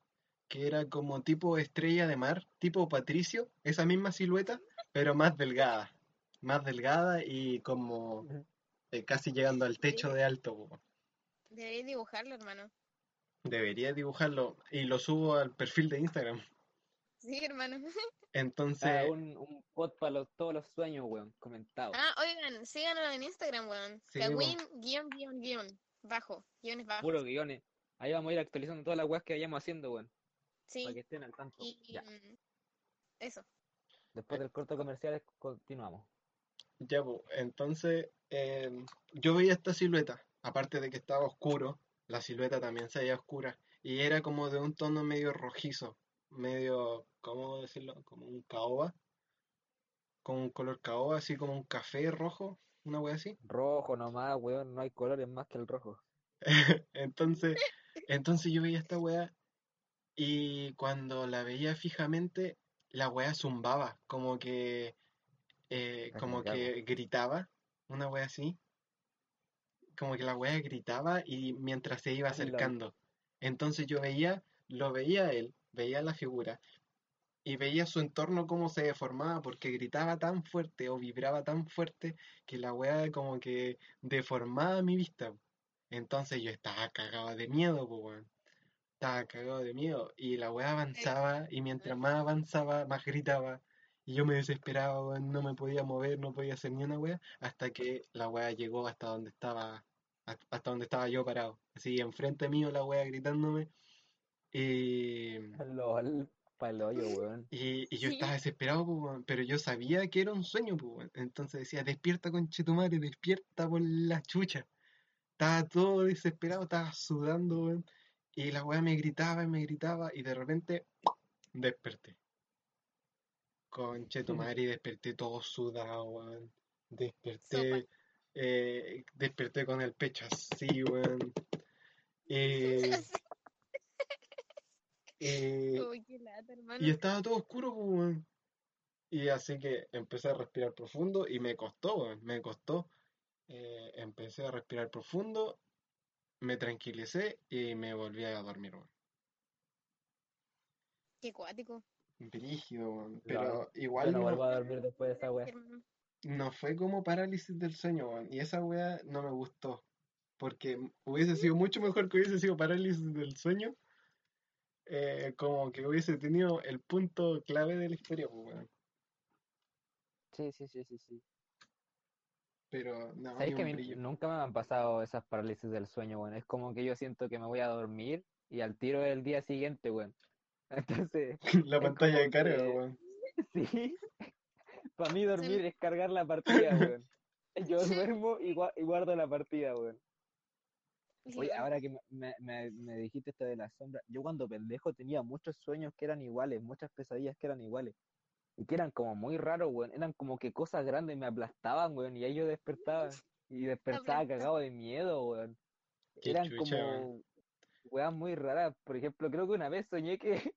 que era como tipo estrella de mar, tipo Patricio, esa misma silueta, pero más delgada. Más delgada y como eh, casi llegando al techo de alto. po. Deberíais dibujarlo, hermano. Debería dibujarlo y lo subo al perfil de Instagram. Sí, hermano. Entonces, Ah, un, un pod para los, todos los sueños, weón, comentado. Ah, oigan, síganos en Instagram, weón. Sí, Kawin, guion, guion, guion. Bajo. Guiones bajos. Puro guiones. Ahí vamos a ir actualizando todas las weas que vayamos haciendo, weón. Sí. Para que estén al tanto. Y Ya. mm, eso. Después del corto comercial continuamos. Ya, pues, entonces em, yo veía esta silueta, aparte de que estaba oscuro, la silueta también se veía oscura, y era como de un tono medio rojizo, medio, ¿cómo decirlo? Como un caoba. con un color caoba, así como un café rojo, una wea así. Rojo nomás, weón, no hay colores más que el rojo. Entonces, entonces yo veía esta wea y cuando la veía fijamente, la wea zumbaba, como que, eh, como que gritaba, una wea así, como que la wea gritaba y mientras se iba acercando. Entonces yo veía, lo veía él, veía la figura y veía su entorno cómo se deformaba porque gritaba tan fuerte o vibraba tan fuerte que la wea como que deformaba mi vista. Entonces yo estaba cagado de miedo, pues, weón. Estaba cagado de miedo. Y la weá avanzaba, y mientras más avanzaba, más gritaba. Y yo me desesperaba, weón. No me podía mover, no podía hacer ni una weá. Hasta que la weá llegó hasta donde estaba, hasta hasta donde estaba yo parado. Así, enfrente mío la weá gritándome. Y, LOL, hoyo, weón. y, y yo Sí. estaba desesperado, pues, weón, pero yo sabía que era un sueño, pues, weón. Entonces decía, despierta, conchetumare, despierta por la chucha. Estaba todo desesperado, estaba sudando, weón. Y la weá me gritaba y me gritaba y de repente desperté. Conchetumare, y desperté todo sudado, weón. Desperté, eh, desperté con el pecho así, weón. Eh, eh, Uy, qué lata, hermano. y estaba todo oscuro, pues, weón. Y así que empecé a respirar profundo y me costó, weón, me costó. Eh, empecé a respirar profundo, me tranquilicé y me volví a dormir, weón. Qué cuático. Brígido. Pero Yo igual no no, vuelvo a dormir después de esa weá. hermano. no fue como parálisis del sueño, weón. Y esa weá no me gustó. Porque hubiese sido mucho mejor que hubiese sido parálisis del sueño. Eh, como que hubiese tenido el punto clave de la historia, pues, weón. Sí, sí, sí, sí, sí. Pero no, ¿Sabéis ni que a un mí brillo. nunca me han pasado esas parálisis del sueño, weón? Es como que yo siento que me voy a dormir y al tiro del día siguiente, weón. Entonces, La pantalla de carga, que- weón. sí, para mí dormir es cargar la partida, weón. Yo duermo y guardo la partida, weón. Oye, ahora que me, me, me- dijiste esto de la sombra, yo cuando pendejo tenía muchos sueños que eran iguales, muchas pesadillas que eran iguales. Y que eran como muy raros, weón. Eran como que cosas grandes me aplastaban, weón. Y ahí yo despertaba. Y despertaba cagado de miedo, weón. Qué Eran chucha, como weas muy raras. Por ejemplo, creo que una vez soñé que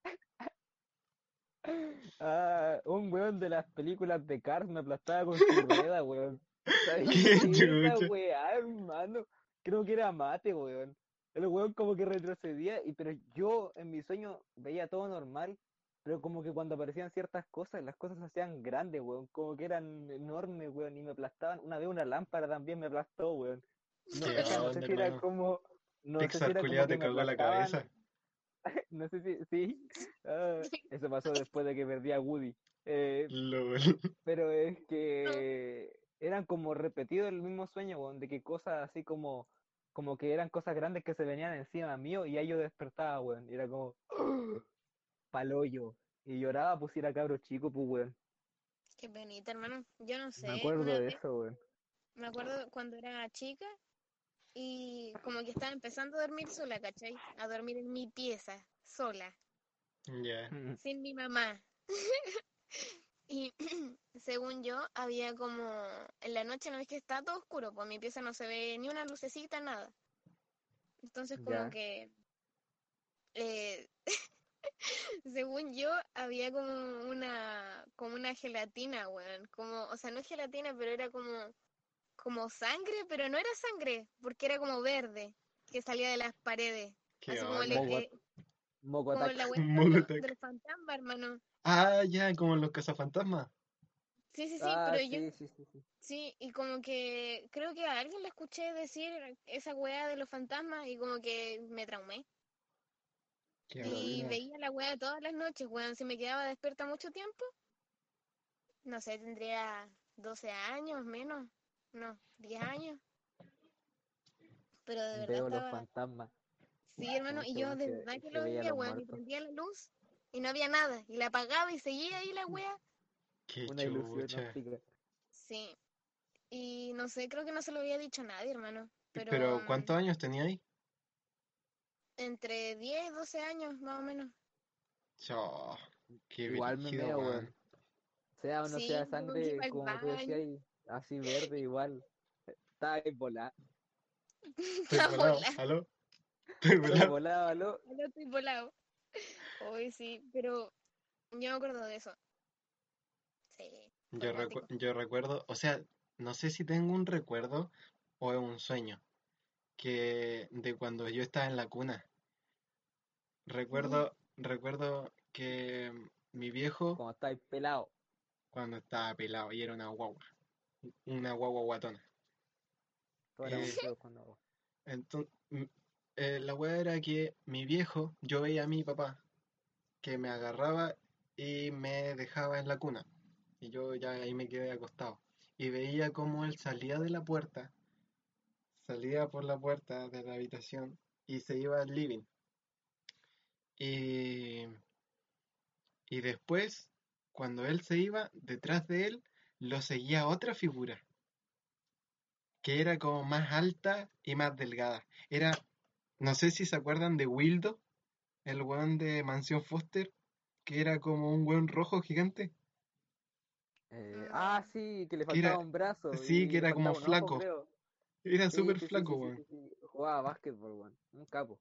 ah, un weón de las películas de Cars me aplastaba con su rueda, weón. ¿Sabes Qué chucha. weá, hermano? Creo que era mate, weón. El weón como que retrocedía, y pero yo en mi sueño veía todo normal, pero como que cuando aparecían ciertas cosas, las cosas se hacían grandes, weón, como que eran enormes, weón, y me aplastaban. Una vez una lámpara también me aplastó, weón. No, Qué no sé si era como, no sé si era como te cagó la cabeza. no sé si, sí, ah, eso pasó después de que perdí a Woody. Eh, LOL. pero es que eran como repetidos el mismo sueño, weón, de que cosas así como, como que eran cosas grandes que se venían encima mío y ahí yo despertaba, weón, y era como, paloyo, y lloraba, pues si era cabro chico, pues, weón, Qué penita, hermano. Yo no sé. me acuerdo de vez eso, weón. me acuerdo cuando era chica y como que estaba empezando a dormir sola, ¿cachai? A dormir en mi pieza, sola, Ya. sin mi mamá. Y según yo, había como en la noche no es que está todo oscuro, pues en mi pieza no se ve ni una lucecita, nada. Entonces como Ya. que eh, según yo, había como una como una gelatina, weón, como, o sea, no es gelatina, pero era como como sangre, pero no era sangre, porque era como verde, que salía de las paredes, ¿Qué así como, le- eh, como la del fantasma, hermano. Ah, ya, como los cazafantasmas. Sí, sí, sí, Ah, pero yo sí, sí, sí, sí. Sí, y como que creo que a alguien le escuché decir esa weá de los fantasmas y como que me traumé. Qué Y veía la weá todas las noches, weón. Si me quedaba despierta mucho tiempo, no sé, tendría 12 años, menos, no, 10 años. Pero de verdad Veo los fantasmas. sí, hermano, y yo de verdad que que lo veía weón, y prendía la luz y no había nada, y la apagaba y seguía ahí la weá. Qué Una ilusión óptica. Sí, y no sé, creo que no se lo había dicho a nadie, hermano. Pero, Pero, ¿cuántos años tenía ahí? entre 10 y 12 años, más o menos. Chao, qué Igual me meo, weón. Sea o no Sí, sea sangre, como tú decías, ahí, así verde igual. Está ahí volada. Estoy Está volado. volado. ¿Aló? Estoy Está volado. volado, aló. No estoy volado. Hoy sí, pero yo me acuerdo de eso. Sí, Yo, recu- yo recuerdo, o sea, no sé si tengo un recuerdo o es un sueño, que de cuando yo estaba en la cuna. Recuerdo, recuerdo que mi viejo, Como estáis pelado. cuando estaba pelado y era una guagua, una guagua guatona. Eh, feos cuando. Entonces, la weá era que mi viejo, yo veía a mi papá que me agarraba y me dejaba en la cuna. Y yo ya ahí me quedé acostado. Y veía cómo él salía de la puerta, salía por la puerta de la habitación y se iba al living. Y, y después, cuando él se iba, detrás de él lo seguía otra figura, que era como más alta y más delgada. Era, no sé si se acuerdan de Wildo, el weón de Mansión Foster, que era como un weón rojo gigante. Eh, Mm. ah, sí, que le Que era- faltaba un brazo. sí, que era como ojo, flaco. creo. Era súper sí, sí, flaco, sí, sí, weón. sí, sí. Jugaba básquetbol, weón. Un capo.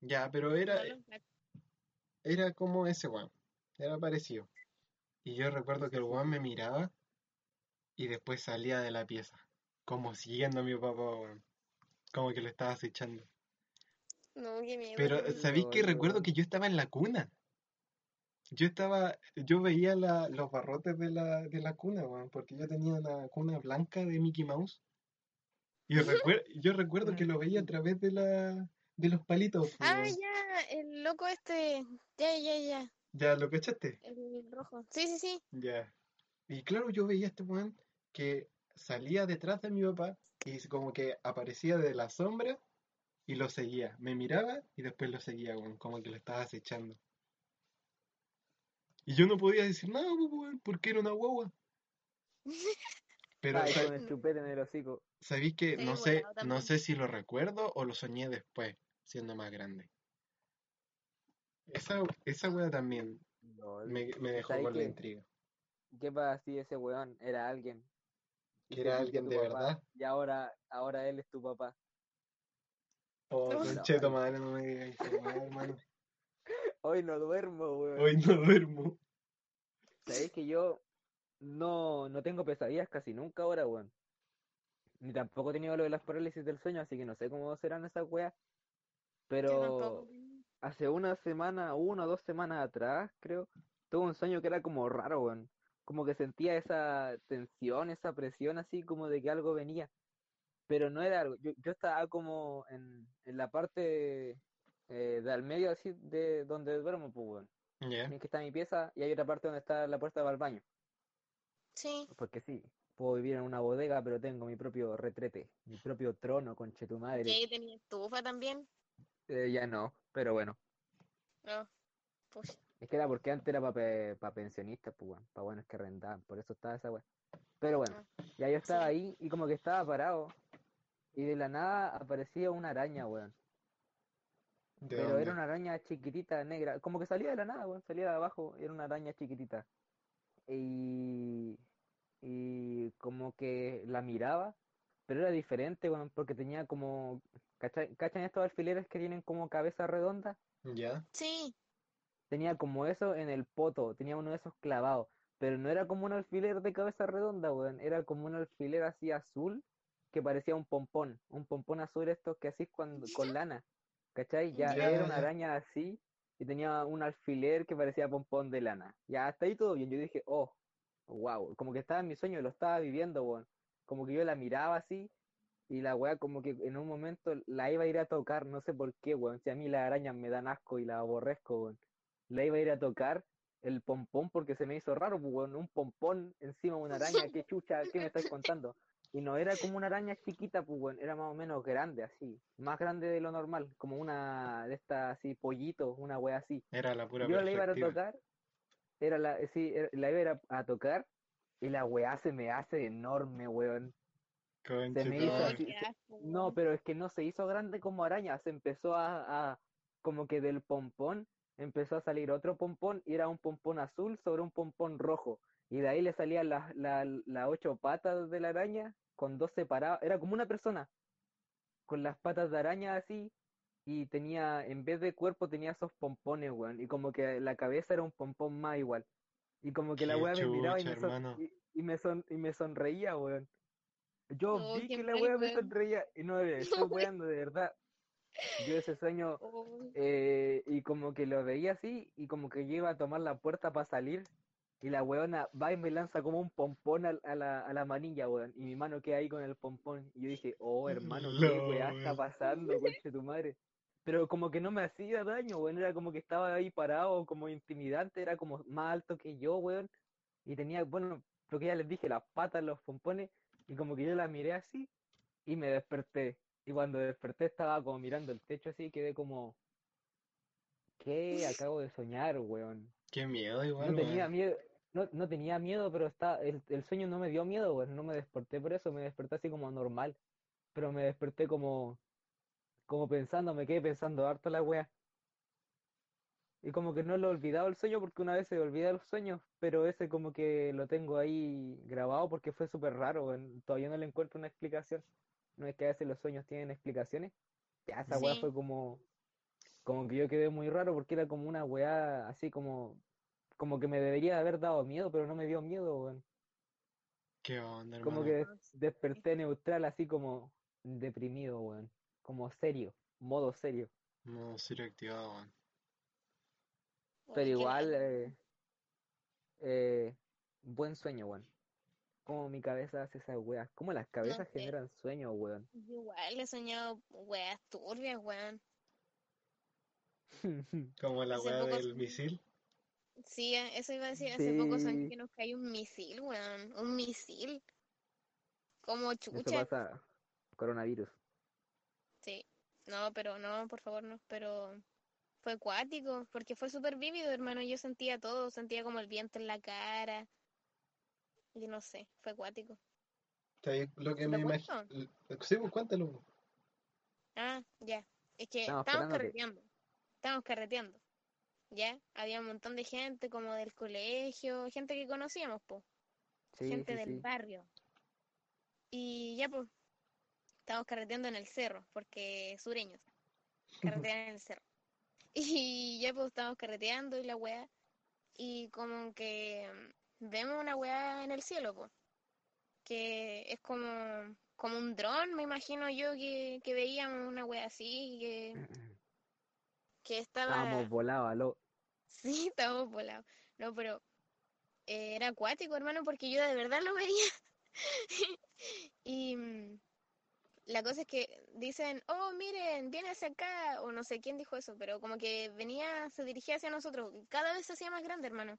Ya, pero era, era como ese weón. Era parecido. Y yo recuerdo que el weón me miraba y después salía de la pieza, como siguiendo a mi papá, weón. Como que lo estaba acechando. No, qué miedo. Pero, weón. ¿sabéis que recuerdo que yo estaba en la cuna? Yo estaba, yo veía la- los barrotes de la, de la cuna, weón, porque yo tenía una cuna blanca de Mickey Mouse. Y recuer- yo recuerdo que lo veía a través de la, de los palitos, pues, Ah, weón. ya, el loco este. Ya, ya, ya. ¿Ya lo cachaste? El rojo. Sí, sí, sí. Ya. Y claro, yo veía a este weón que salía detrás de mi papá y como que aparecía de la sombra y lo seguía. Me miraba y después lo seguía, weón, como que lo estaba acechando. Y yo no podía decir nada, weón, porque era una guagua. Pero, con chupete en el hocico. ¿sabéis que Sí, no sé, no sé si lo recuerdo o lo soñé después, siendo más grande? Esa, esa wea también me, me dejó ¿Sabéis con la qué? intriga. ¿Qué pasa si ese weón era alguien? Que era alguien de papá, verdad. Y ahora, ahora él es tu papá. Oh, No. madre, no me digas hermano. Hoy no duermo, weón. Hoy no duermo. Sabéis que yo no, no tengo pesadillas casi nunca ahora, weón. Ni tampoco he tenido lo de las parálisis del sueño, así que no sé cómo serán esas weas. Pero hace una semana, una o dos semanas atrás, creo, tuve un sueño que era como raro, weón. Como que sentía esa tensión, esa presión así como de que algo venía. Pero no era algo. Yo, yo estaba como en, en la parte eh, de al medio así de donde duermo, pues. Ya. En que está mi pieza y hay otra parte donde está la puerta para el baño. Sí. Porque sí, puedo vivir en una bodega, pero tengo mi propio retrete, mi propio trono, conche tu Y madre. ahí tenía estufa también. Eh, ya no, pero bueno. No. Pucha. Es que era porque antes era para pensionistas, pues, weón, para buenos que arrendaban, por eso estaba esa weá. Pero bueno, Ah, ya yo estaba sí. ahí y como que estaba parado y de la nada aparecía una araña, weón. ¿De Pero dónde? era una araña chiquitita, negra, como que salía de la nada, weón, salía de abajo, era una araña chiquitita. Y, y como que la miraba, pero era diferente, weón, porque tenía como, ¿cachai- ¿cachan estos alfileres que tienen como cabeza redonda? Ya. Sí. Tenía como eso en el poto, tenía uno de esos clavados, pero no era como un alfiler de cabeza redonda, weón, era como un alfiler así azul que parecía un pompón, un pompón azul estos que así cuando, con lana, ¿cachai? Ya Ya, era una araña así y tenía un alfiler que parecía pompón de lana. Ya hasta ahí todo bien, yo dije, oh, wow, como que estaba en mi sueño, lo estaba viviendo, weón. Como que yo la miraba así y la weá como que en un momento la iba a ir a tocar, no sé por qué, weón. Si a mí las arañas me dan asco y la aborrezco, weón. La iba a ir a tocar el pompón porque se me hizo raro, weón. Un pompón encima de una araña, qué chucha, ¿qué me estáis contando? Y no era como una araña chiquita, pues, weón. Era más o menos grande, así. Más grande de lo normal, como una de estas así, pollitos, una weá así. Era la pura Yo la iba a tocar, era la, sí, era- la iba a tocar y la weá se me hace enorme, weón. Se me hizo así, se- no, pero es que no se hizo grande como araña, se empezó a, a- como que del pompón empezó a salir otro pompón y era un pompón azul sobre un pompón rojo. Y de ahí le salían las las- las ocho patas de la araña con dos separados. Era como una persona, con las patas de araña así. Y tenía, en vez de cuerpo, tenía esos pompones, weón. Y como que la cabeza era un pompón más igual. Y como que la weá me miraba y me, son- y, y me, son, y me sonreía, weón. Yo Oh, vi que la weá me sonreía y no me estoy weón. weando, de verdad. Yo ese sueño, Oh, eh, y como que lo veía así, y como que yo iba a tomar la puerta para salir, y la weona va y me lanza como un pompón al- a, la, a la manilla, weón, y mi mano queda ahí con el pompón. Y yo dije, oh, hermano, ¿qué weá está pasando, conche tu madre? Pero como que no me hacía daño, weón, era como que estaba ahí parado, como intimidante, era como más alto que yo, weón, y tenía, bueno, lo que ya les dije, las patas, los pompones, y como que yo la miré así, y me desperté. Y cuando desperté estaba como mirando el techo así, y quedé como, ¿qué acabo de soñar, weón? Qué miedo No igual, tenía weón. miedo, no, no tenía miedo, pero está, el, el sueño no me dio miedo, weón, no me desperté por eso, me desperté así como normal, pero me desperté como, como pensando, me quedé pensando harto la wea. Y como que no lo he olvidado el sueño porque una vez se olvida los sueños, pero ese como que lo tengo ahí grabado porque fue súper raro, Todavía no le encuentro una explicación. No es que a veces los sueños tienen explicaciones. Ya esa Sí. fue como, como que yo quedé muy raro porque era como una weá así como, como que me debería haber dado miedo, pero no me dio miedo, weón. Qué onda, Como hermano. que des- desperté neutral así como deprimido, weón. Como serio, modo serio. No, serio activado, weón. Pero igual, eh, eh, buen sueño, weón. Como mi cabeza hace esas weas. Como las cabezas generan sueños, weón. Igual he soñado weas turbias, weón. Como la poco del misil. Sí, eh, eso iba a decir, hace poco soñé Sí, que nos cayó un misil, weón. Un misil. Como eso chucha. pasa. Coronavirus. Sí. No, pero no, por favor, no. Pero fue acuático, porque fue súper vívido, hermano. Yo sentía todo, sentía como el viento en la cara. Y no sé, fue acuático. ¿Sabes lo que ¿Se me imagino? Sí, pues cuéntalo. Ah, ya. Es que Estamos estábamos carreteando. Estábamos carreteando. ¿Ya? Había un montón de gente como del colegio, gente que conocíamos, po. Sí, Gente sí, del sí. barrio. Y ya, pues, estábamos carreteando en el cerro, porque sureños. Carretean en el cerro. Y ya, pues, estábamos carreteando y la weá. Y como que mm, vemos una weá en el cielo, pues. Que es como, como un dron, me imagino yo, que, que veíamos una weá así, que, que estaba... Estábamos volados. Sí, estábamos volados. No, pero eh, era acuático, hermano, porque yo de verdad lo veía. Y mm, la cosa es que dicen, oh, miren, viene hacia acá, o no sé quién dijo eso, pero como que venía, se dirigía hacia nosotros, cada vez se hacía más grande, hermano.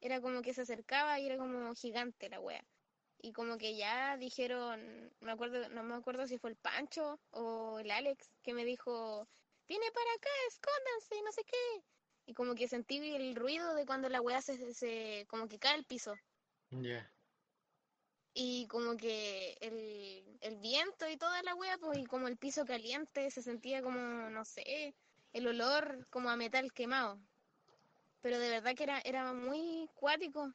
Era como que se acercaba y era como gigante la wea. Y como que ya dijeron, me acuerdo, no me acuerdo si fue el Pancho o el Alex que me dijo, viene para acá, escóndanse, no sé qué. Y como que sentí el ruido de cuando la wea se, se como que cae al piso. Ya. Y como que el, el viento y toda la wea, pues, y como el piso caliente, se sentía como, no sé, el olor como a metal quemado. Pero de verdad que era, era muy cuático.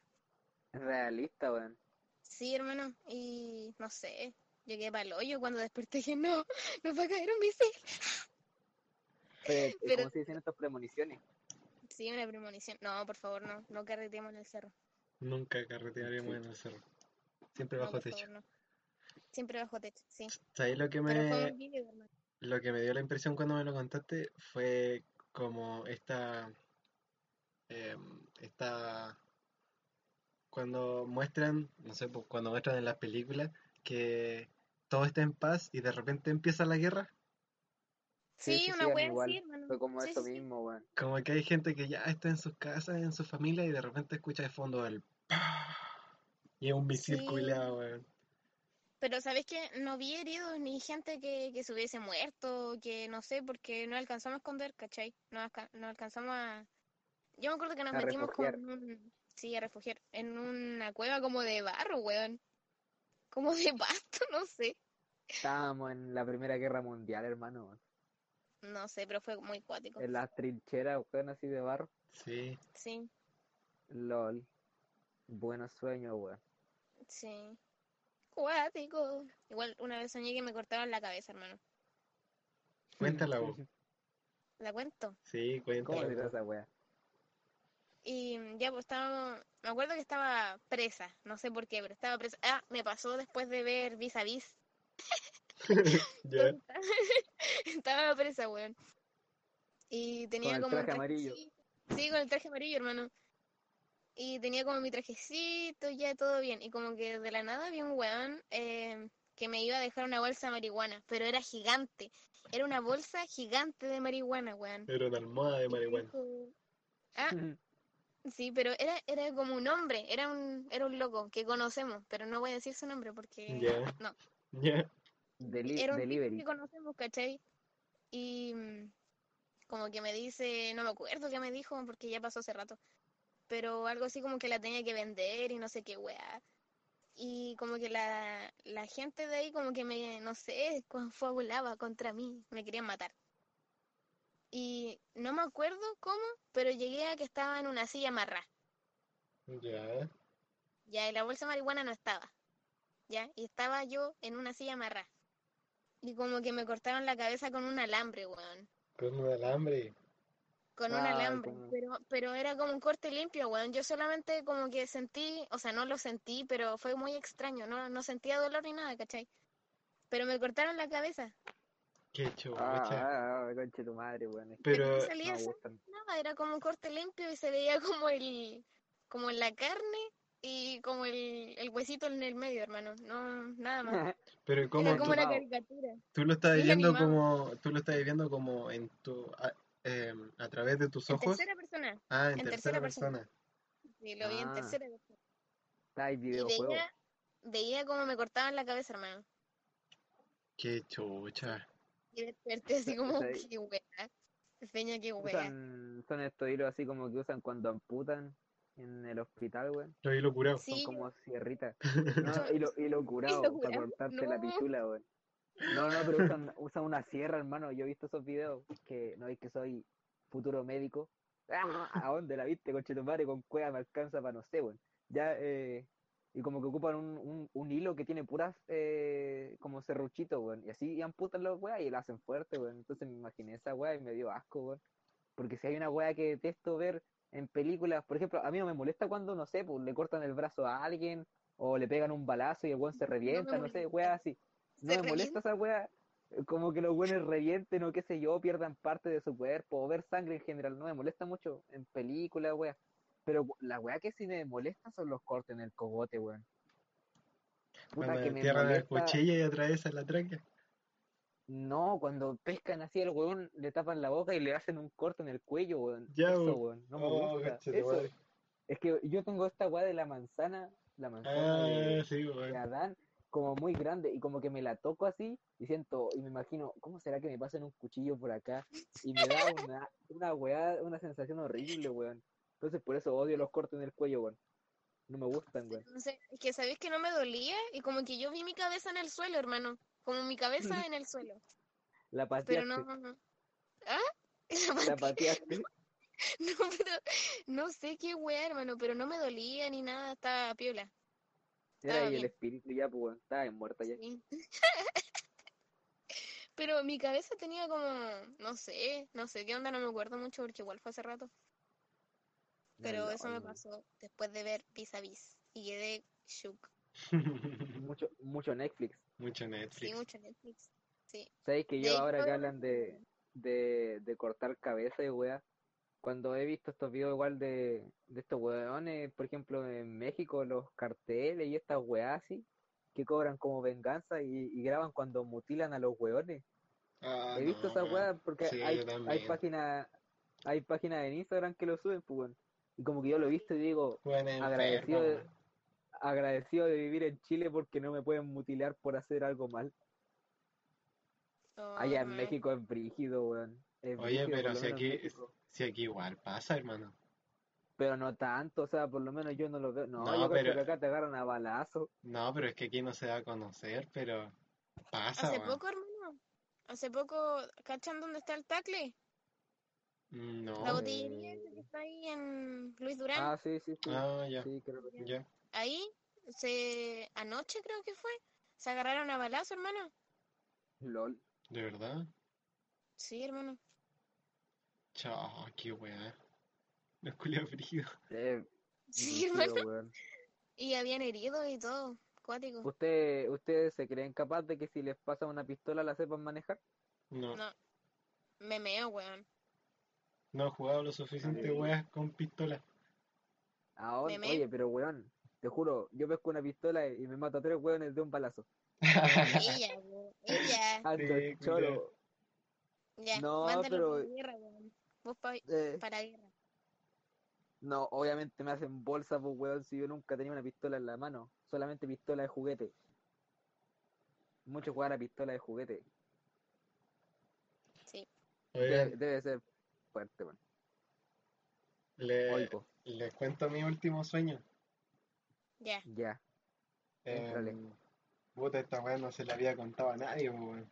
Realista, weón. Sí, hermano. Y no sé, llegué para el hoyo cuando desperté y dije, no, nos va a caer un misil. Pero, Pero- ¿cómo se dicen estas premoniciones? Sí, una premonición. No, por favor, no, no carreteemos en el cerro. Nunca carretearemos Sí. en el cerro. Siempre bajo techo. favor, no. Siempre bajo techo, sí. ¿Sabes lo que me, lo que me dio la impresión cuando me lo contaste? Fue como esta, em, esta, cuando muestran, no sé, pues, cuando muestran en las películas que todo está en paz y de repente empieza la guerra. Sí, una a mí wea igual. así, hermano. Fue como Sí, eso sí, sí. mismo, weón. Como que hay gente que ya está en sus casas, en su familia y de repente escucha de fondo el ¡pah! y es un misil Sí. culeado, weón. Pero ¿sabes qué? No vi heridos ni gente que, que se hubiese muerto, que no sé, porque no alcanzamos a esconder, ¿cachai? No, alca- no alcanzamos a... Yo me acuerdo que nos A metimos como refugiar. en un... Sí, a refugiar. En una cueva como de barro, weón. Como de pasto, no sé. Estábamos en la Primera Guerra Mundial, hermano. Weón. No sé, pero fue muy cuático. En las trincheras, weón, así de barro. Sí, Sí. LOL. Buenos sueños, weón. Sí. Cuático. Igual una vez soñé que me cortaban la cabeza, hermano. Cuéntala vos. ¿La cuento? Sí, ¿Cómo cuéntala. vos. esa weá? Y ya, pues estaba. Me acuerdo que estaba presa. No sé por qué, pero estaba presa. Ah, me pasó después de ver Vis a Vis. Estaba presa, weón. Y tenía el como un traje amarillo. Sí, con el traje amarillo, hermano. Y tenía como mi trajecito, ya todo bien. Y como que de la nada vi un weón eh, que me iba a dejar una bolsa de marihuana, pero era gigante. Era una bolsa gigante de marihuana, weón. Era una almohada de marihuana. dijo- Ah, sí, pero era, era como un hombre, era un, era un loco que conocemos, pero no voy a decir su nombre porque Ya. no. Ya. Deli- Era un delivery. que conocemos, ¿cachai? Y mm, como que me dice, no me acuerdo qué me dijo porque ya pasó hace rato, pero algo así como que la tenía que vender y no sé qué weá. Y como que la, la gente de ahí como que me, no sé, confabulaba contra mí, me querían matar. Y no me acuerdo cómo, pero llegué a que estaba en una silla amarrada. Ya. Ya, y la bolsa de marihuana no estaba. Ya, y estaba yo en una silla amarrada. Y como que me cortaron la cabeza con un alambre, weón. Con un alambre. Con un Ah, alambre. como- Pero, pero era como un corte limpio, weón. Yo solamente como que sentí, o sea, no lo sentí, pero fue muy extraño. No, no sentía dolor ni nada, ¿cachai? Pero me cortaron la cabeza. Qué chucha. Ah, ah, conche tu madre, weón. Pero Pero, no no salía gustan. nada, era como un corte limpio y se veía como el, como la carne y como el, el huesito en el medio, hermano. No, nada más. pero Era ¿cómo como tú, una Animado. caricatura. tú lo estás Sí, viendo animado. como, tú lo estás viendo como en tu, a, em, a través de tus En ojos? tercera persona. Ah, en en tercera tercera persona. persona. Sí, lo vi en Ah. tercera persona. Está Y veía, veía cómo me cortaban la cabeza, hermano. Qué chucha. Y desperté así como, qué wea. Peña, qué wea. Usan, son estos hilos así como que usan cuando amputan en el hospital. Lo vi lo curado. Son Sí, como sierritas. No, Eso- hilo, hilo curado hilo para curado, cortarte la pichula, weón. No, no, pero usan, usan una sierra, hermano. Yo he visto esos videos que no es que soy futuro médico. Ah, ¿A dónde la viste, conchetumare? Con cueva me alcanza para no sé, weón. Ya, eh, y como que ocupan un, un, un hilo que tiene puras eh, como serruchito, weón. Y así amputan los weas y la hacen fuerte, weón. Entonces me imaginé esa wea y me dio asco, weón. Porque si hay una wea que detesto ver en películas, por ejemplo, a mí no me molesta cuando, no sé, pues le cortan el brazo a alguien o le pegan un balazo y el weón se revienta, no, sé, weas así. No me molesta esa wea, eh, como que los buenos revienten o qué sé yo, pierdan parte de su cuerpo o ver sangre en general, no me molesta mucho en películas, wea. Pero la wea que sí me molesta son los cortes en el cogote, weón. Puta Cuando que me entierran la molesta. cuchilla y atraviesan la tráquea. No, cuando pescan así al weón, le tapan la boca y le hacen un corte en el cuello, weón. Ya, Eso, weón. weón, no me Oh, gusta. Eso. madre. Es que yo tengo esta weá de la manzana, la manzana Ah, de, sí, de weón. Adán, como muy grande, y como que me la toco así, y siento, y me imagino, ¿cómo será que me pasen un cuchillo por acá? Y me da una, una weá, una sensación horrible, weón. Entonces por eso odio los cortes en el cuello, weón. No me gustan, weón. No sé, es que sabéis que no me dolía y como que yo vi mi cabeza en el suelo, hermano. Como mi cabeza en el suelo. La Pero no. pateaste, ¿Ah? la pateaste. No, pero no sé qué wea, hermano, pero no me dolía ni nada, estaba piola. Era ahí el espíritu ya, pues. Estaba muerta ya. Sí. Pero mi cabeza tenía como, no sé, no sé qué onda, no me acuerdo mucho porque igual fue hace rato. Pero No, eso me no. pasó después de ver Vis a Vis y quedé shook. Mucho, mucho Netflix. Mucho Sí, Netflix. mucho Netflix. Sí. ¿Sabes que yo ahora que hablan de, de, de cortar cabeza y weá, cuando he visto estos videos igual de, de estos weones, por ejemplo en México, los carteles y estas weas así, que cobran como venganza y, y graban cuando mutilan a los weones. Ah, He visto no, esas weas porque Sí, hay, hay páginas hay páginas en Instagram que lo suben, pues weón. Y como que yo lo he visto y digo, agradecido enfermo. Agradecido de vivir en Chile porque no me pueden mutilar por hacer algo mal. Allá en. México es brígido, weón. Es Oye, brígido, pero si aquí, si aquí igual pasa, hermano. Pero no tanto, o sea, por lo menos yo no lo veo. No, No, yo creo pero- que acá te agarran a balazo. No, pero es que aquí no se da a conocer, pero pasa, Hace weón. poco, hermano. Hace poco, ¿cachan dónde está el tacle? No. La botillería esa que está ahí en Luis Durán. Ah, sí, sí, sí. Ah, ya, Sí, creo que sí. ya. Ahí se anoche creo que fue. Se agarraron a balazo, hermano. LOL. ¿De verdad? Sí, hermano. Chao, qué weá. Los culiados frígidos. Eh, Sí, hermano. weón. Y habían heridos y todo. Cuático. ¿Usted, ¿Ustedes se creen capaz de que si les pasa una pistola la sepan manejar? No, No. Me meo, weón. no he jugado lo suficiente weas con pistola. Ahora, Me meo. oye, pero weón, te juro, yo pesco una pistola y me mato a tres weones de un balazo. Ella, weón. Ella. Alto Sí, choro. Ya. No, pero- para guerra, weón. Vos pa- Eh, para guerra. no, obviamente me hacen bolsa, pues weón, si yo nunca tenía una pistola en la mano. Solamente pistola de juguete. Mucho jugar a pistola de juguete. Sí. Debe, ser fuerte, weón. le- Oigo, les cuento mi último sueño. Ya. ya. Em, puta, esta weá no se la había contado a nadie, weón.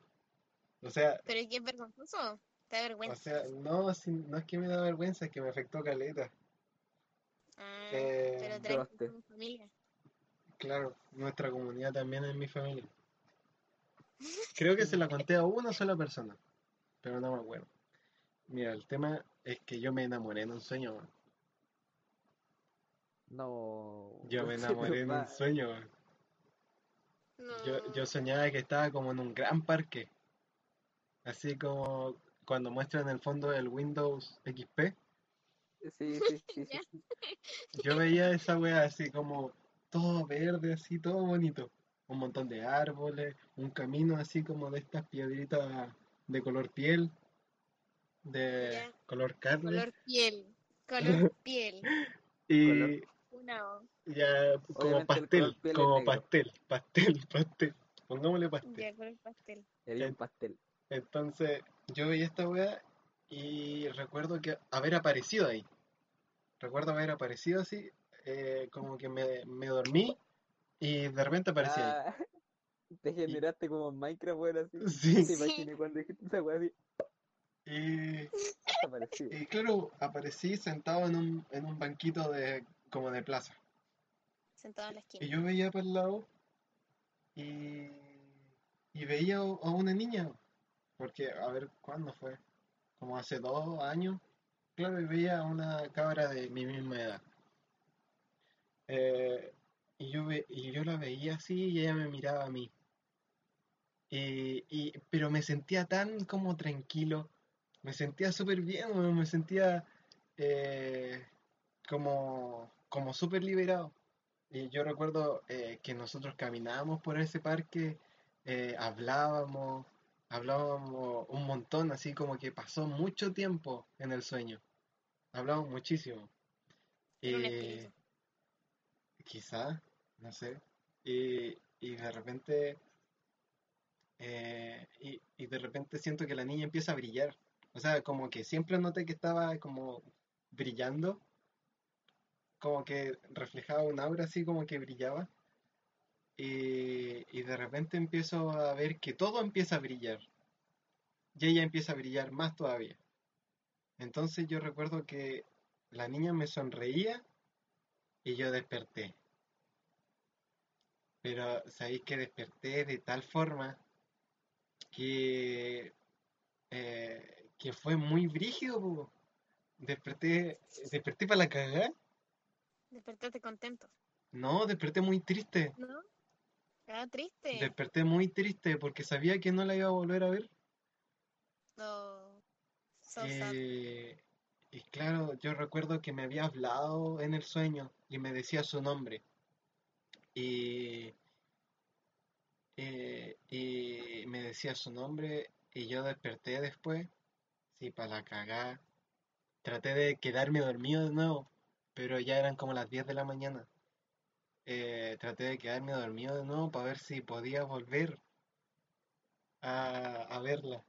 O sea, Pero es que es vergonzoso. Te da o vergüenza. sea, no, si- no es que me da vergüenza, es que me afectó caleta. Ah, Eh, pero mi familia. Claro, nuestra comunidad también es mi familia. Creo que se la conté a una sola persona, pero no me acuerdo. Mira, el tema es que yo me enamoré en un sueño, weón. No. Yo me enamoré en un sueño. No. Yo, yo soñaba que estaba como en un gran parque. Así como cuando muestran el fondo del Windows XP. Sí, sí, sí, sí. Yo veía esa wea así como todo verde, así todo bonito. Un montón de árboles, un camino así como de estas piedritas de color piel, de color carne. Color piel. Color piel. Y Color- Ya como Obviamente el pastel, como pastel, pastel, pastel. Pongámosle pastel. Ya, color pastel. Había Eh, un pastel. Entonces, yo veía esta weá y recuerdo que haber aparecido ahí. Recuerdo haber aparecido así, eh, como que me, me dormí y de repente aparecí ahí. Ah, te generaste como Minecraft, weón, así. Sí. Te Sí. imaginé cuando dijiste esa weá así. Y, y claro, aparecí sentado en un, en un banquito de, como de plaza. Sentado en la Y esquina. yo veía para el lado y, y veía a una niña. Porque, a ver, ¿cuándo fue? Como hace dos años. Claro, y veía a una cabra de mi misma edad. Eh, y yo, ve- y yo la veía así y ella me miraba a mí. Y, y- pero me sentía tan como tranquilo. Me sentía súper bien, me sentía eh, como, como súper liberado. Y yo recuerdo eh, que nosotros caminábamos por ese parque, eh, hablábamos, hablábamos un montón, así como que pasó mucho tiempo en el sueño. Hablamos muchísimo. Espíritu. quizá, no sé. Y, y de repente, eh, y, y de repente siento que la niña empieza a brillar. O sea, como que siempre noté que estaba como brillando, como que reflejaba un aura así como que brillaba. Y, de repente empiezo a ver que todo empieza a brillar. Y ella empieza a brillar más todavía. Entonces yo recuerdo que la niña me sonreía y yo desperté. Pero sabéis que desperté de tal forma que, eh, que fue muy brígido. Desperté, desperté para la cagada. Despertaste contento. No, desperté muy triste. ¿No? Ah, triste. Desperté muy triste porque sabía que no la iba a volver a ver. No. So sad. Eh, y claro, yo recuerdo que me había hablado en el sueño y me decía su nombre. Y, eh, y me decía su nombre y yo desperté después. Sí, para la cagada. Traté de quedarme dormido de nuevo, pero ya eran como las 10 de la mañana. Eh, traté de quedarme dormido de nuevo para ver si podía volver a, a verla.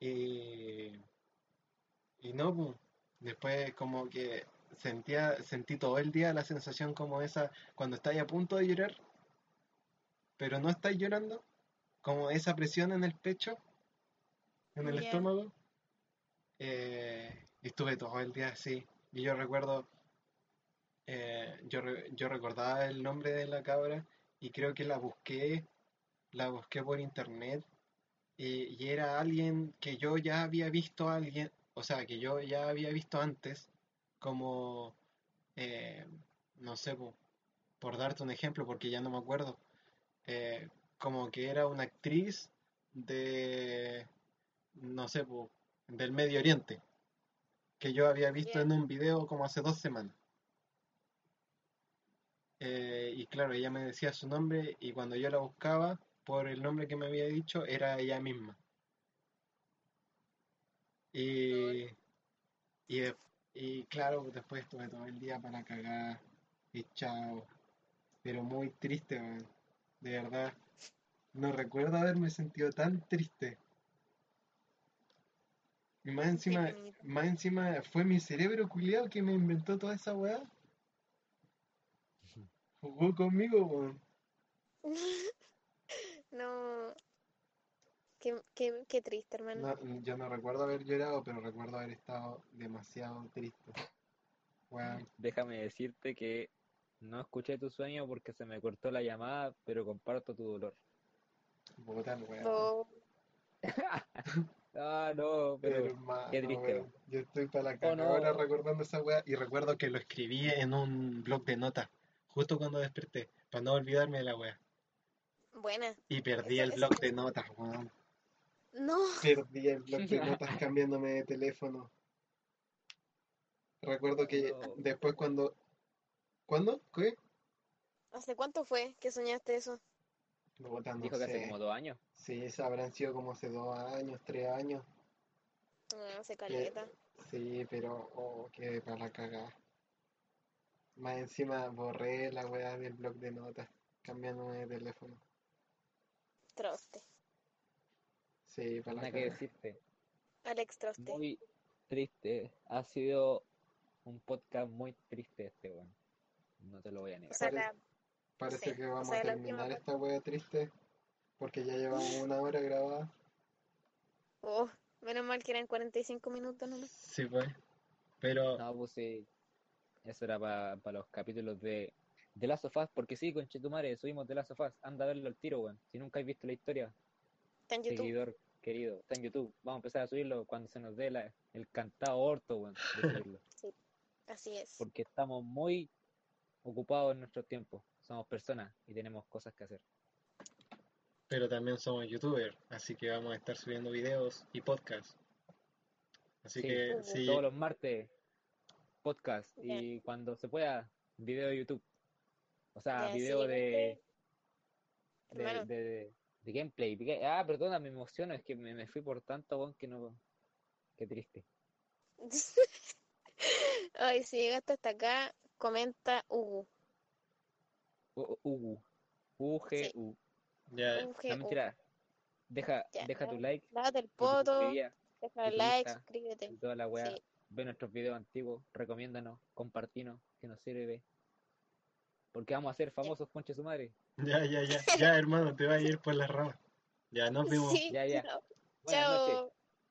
Y, y no, pu. Después como que sentía, sentí todo el día la sensación como esa cuando estáis a punto de llorar, pero no estáis llorando, como esa presión en el pecho, en el estómago. Eh, Y estuve todo el día así. Y yo recuerdo, eh, yo, re- yo recordaba el nombre de la cabra y creo que la busqué, la busqué por internet y, y era alguien que yo ya había visto a alguien, o sea, que yo ya había visto antes, como, eh, no sé, po, por darte un ejemplo, porque ya no me acuerdo, eh, como que era una actriz de, no sé, po, del Medio Oriente, que yo había visto en un video como hace dos semanas. Eh, y claro, ella me decía su nombre y cuando yo la buscaba por el nombre que me había dicho, era ella misma. Y, y, claro, después estuve todo el día para cagar y chao. Pero muy triste, weón. De verdad. No recuerdo haberme sentido tan triste. Y más encima, más encima fue mi cerebro culiao que me inventó toda esa weá. Jugó conmigo, weón. No. Qué, qué, qué triste, hermano. No, yo no recuerdo haber llorado, pero recuerdo haber estado demasiado triste. Weón. Déjame decirte que no escuché tu sueño porque se me cortó la llamada, pero comparto tu dolor. El weón. Oh, Ah, no, pero Hermano, qué triste, weón. Yo estoy para la Oh, caga no. ahora recordando esa weá y recuerdo que lo escribí en un blog de notas justo cuando desperté, para no olvidarme de la weá. buena. Y perdí Eso- el blog de notas, weón. No. Perdí el blog de notas cambiándome de teléfono. Recuerdo que No. después cuando... ¿Cuándo? ¿Qué? ¿Hace cuánto fue que soñaste eso? Puta, no dijo que hace como dos años. Sí, esa habrán sido como hace dos años, tres años. Ah, hace caleta. Sí, pero oh, quedé para la cagada. Más encima borré la weá del blog de notas, cambiándome de teléfono. Troste. Sí, para la Nada que cagada. decirte. Alex Troste. Muy triste. Ha sido un podcast muy triste este, weón. No te lo voy a O negar. sea, Pare- la, Parece sí, que o vamos sea, a la última terminar esta weá triste, porque ya llevamos una hora grabada. oh, menos mal que eran 45 minutos nomás. Sí, pues. Pero No, pues sí. Eso era para los capítulos de The Last of Us, porque sí, conchetumare, subimos The Last of Us. Anda a verlo al tiro, weón. Si nunca has visto la historia, Está en YouTube. seguidor querido, está en YouTube. Vamos a empezar a subirlo cuando se nos dé la- el cantado orto, weón, de subirlo. Así es. Porque estamos muy ocupados en nuestros tiempos. Somos personas y tenemos cosas que hacer. pero también somos youtubers, así que vamos a estar subiendo videos y podcasts. Así Sí, que sí, Todos los martes, podcast. Y cuando se pueda, video de YouTube. O sea, video sí, de, de, Hermano. de, de gameplay. Ah, perdona, me emociono. Es que me, me fui por tanto, weón, que no. Qué triste. Ay, si llegaste hasta acá, comenta Ugu. Ugu. U-G-U. ya, mentira. Deja, Ya. deja tu like, Lávate el poto, deja tu like, suscríbete. y toda la weá. Sí. Ve nuestros videos antiguos, recomiéndanos, compartinos, que nos sirve. Porque vamos a ser famosos, conche su madre. ya, ya, ya, ya, hermano, te va a ir por las ramas. Ya, nos vemos. Sí, Ya, ya. chao. Buenas noches. Chao.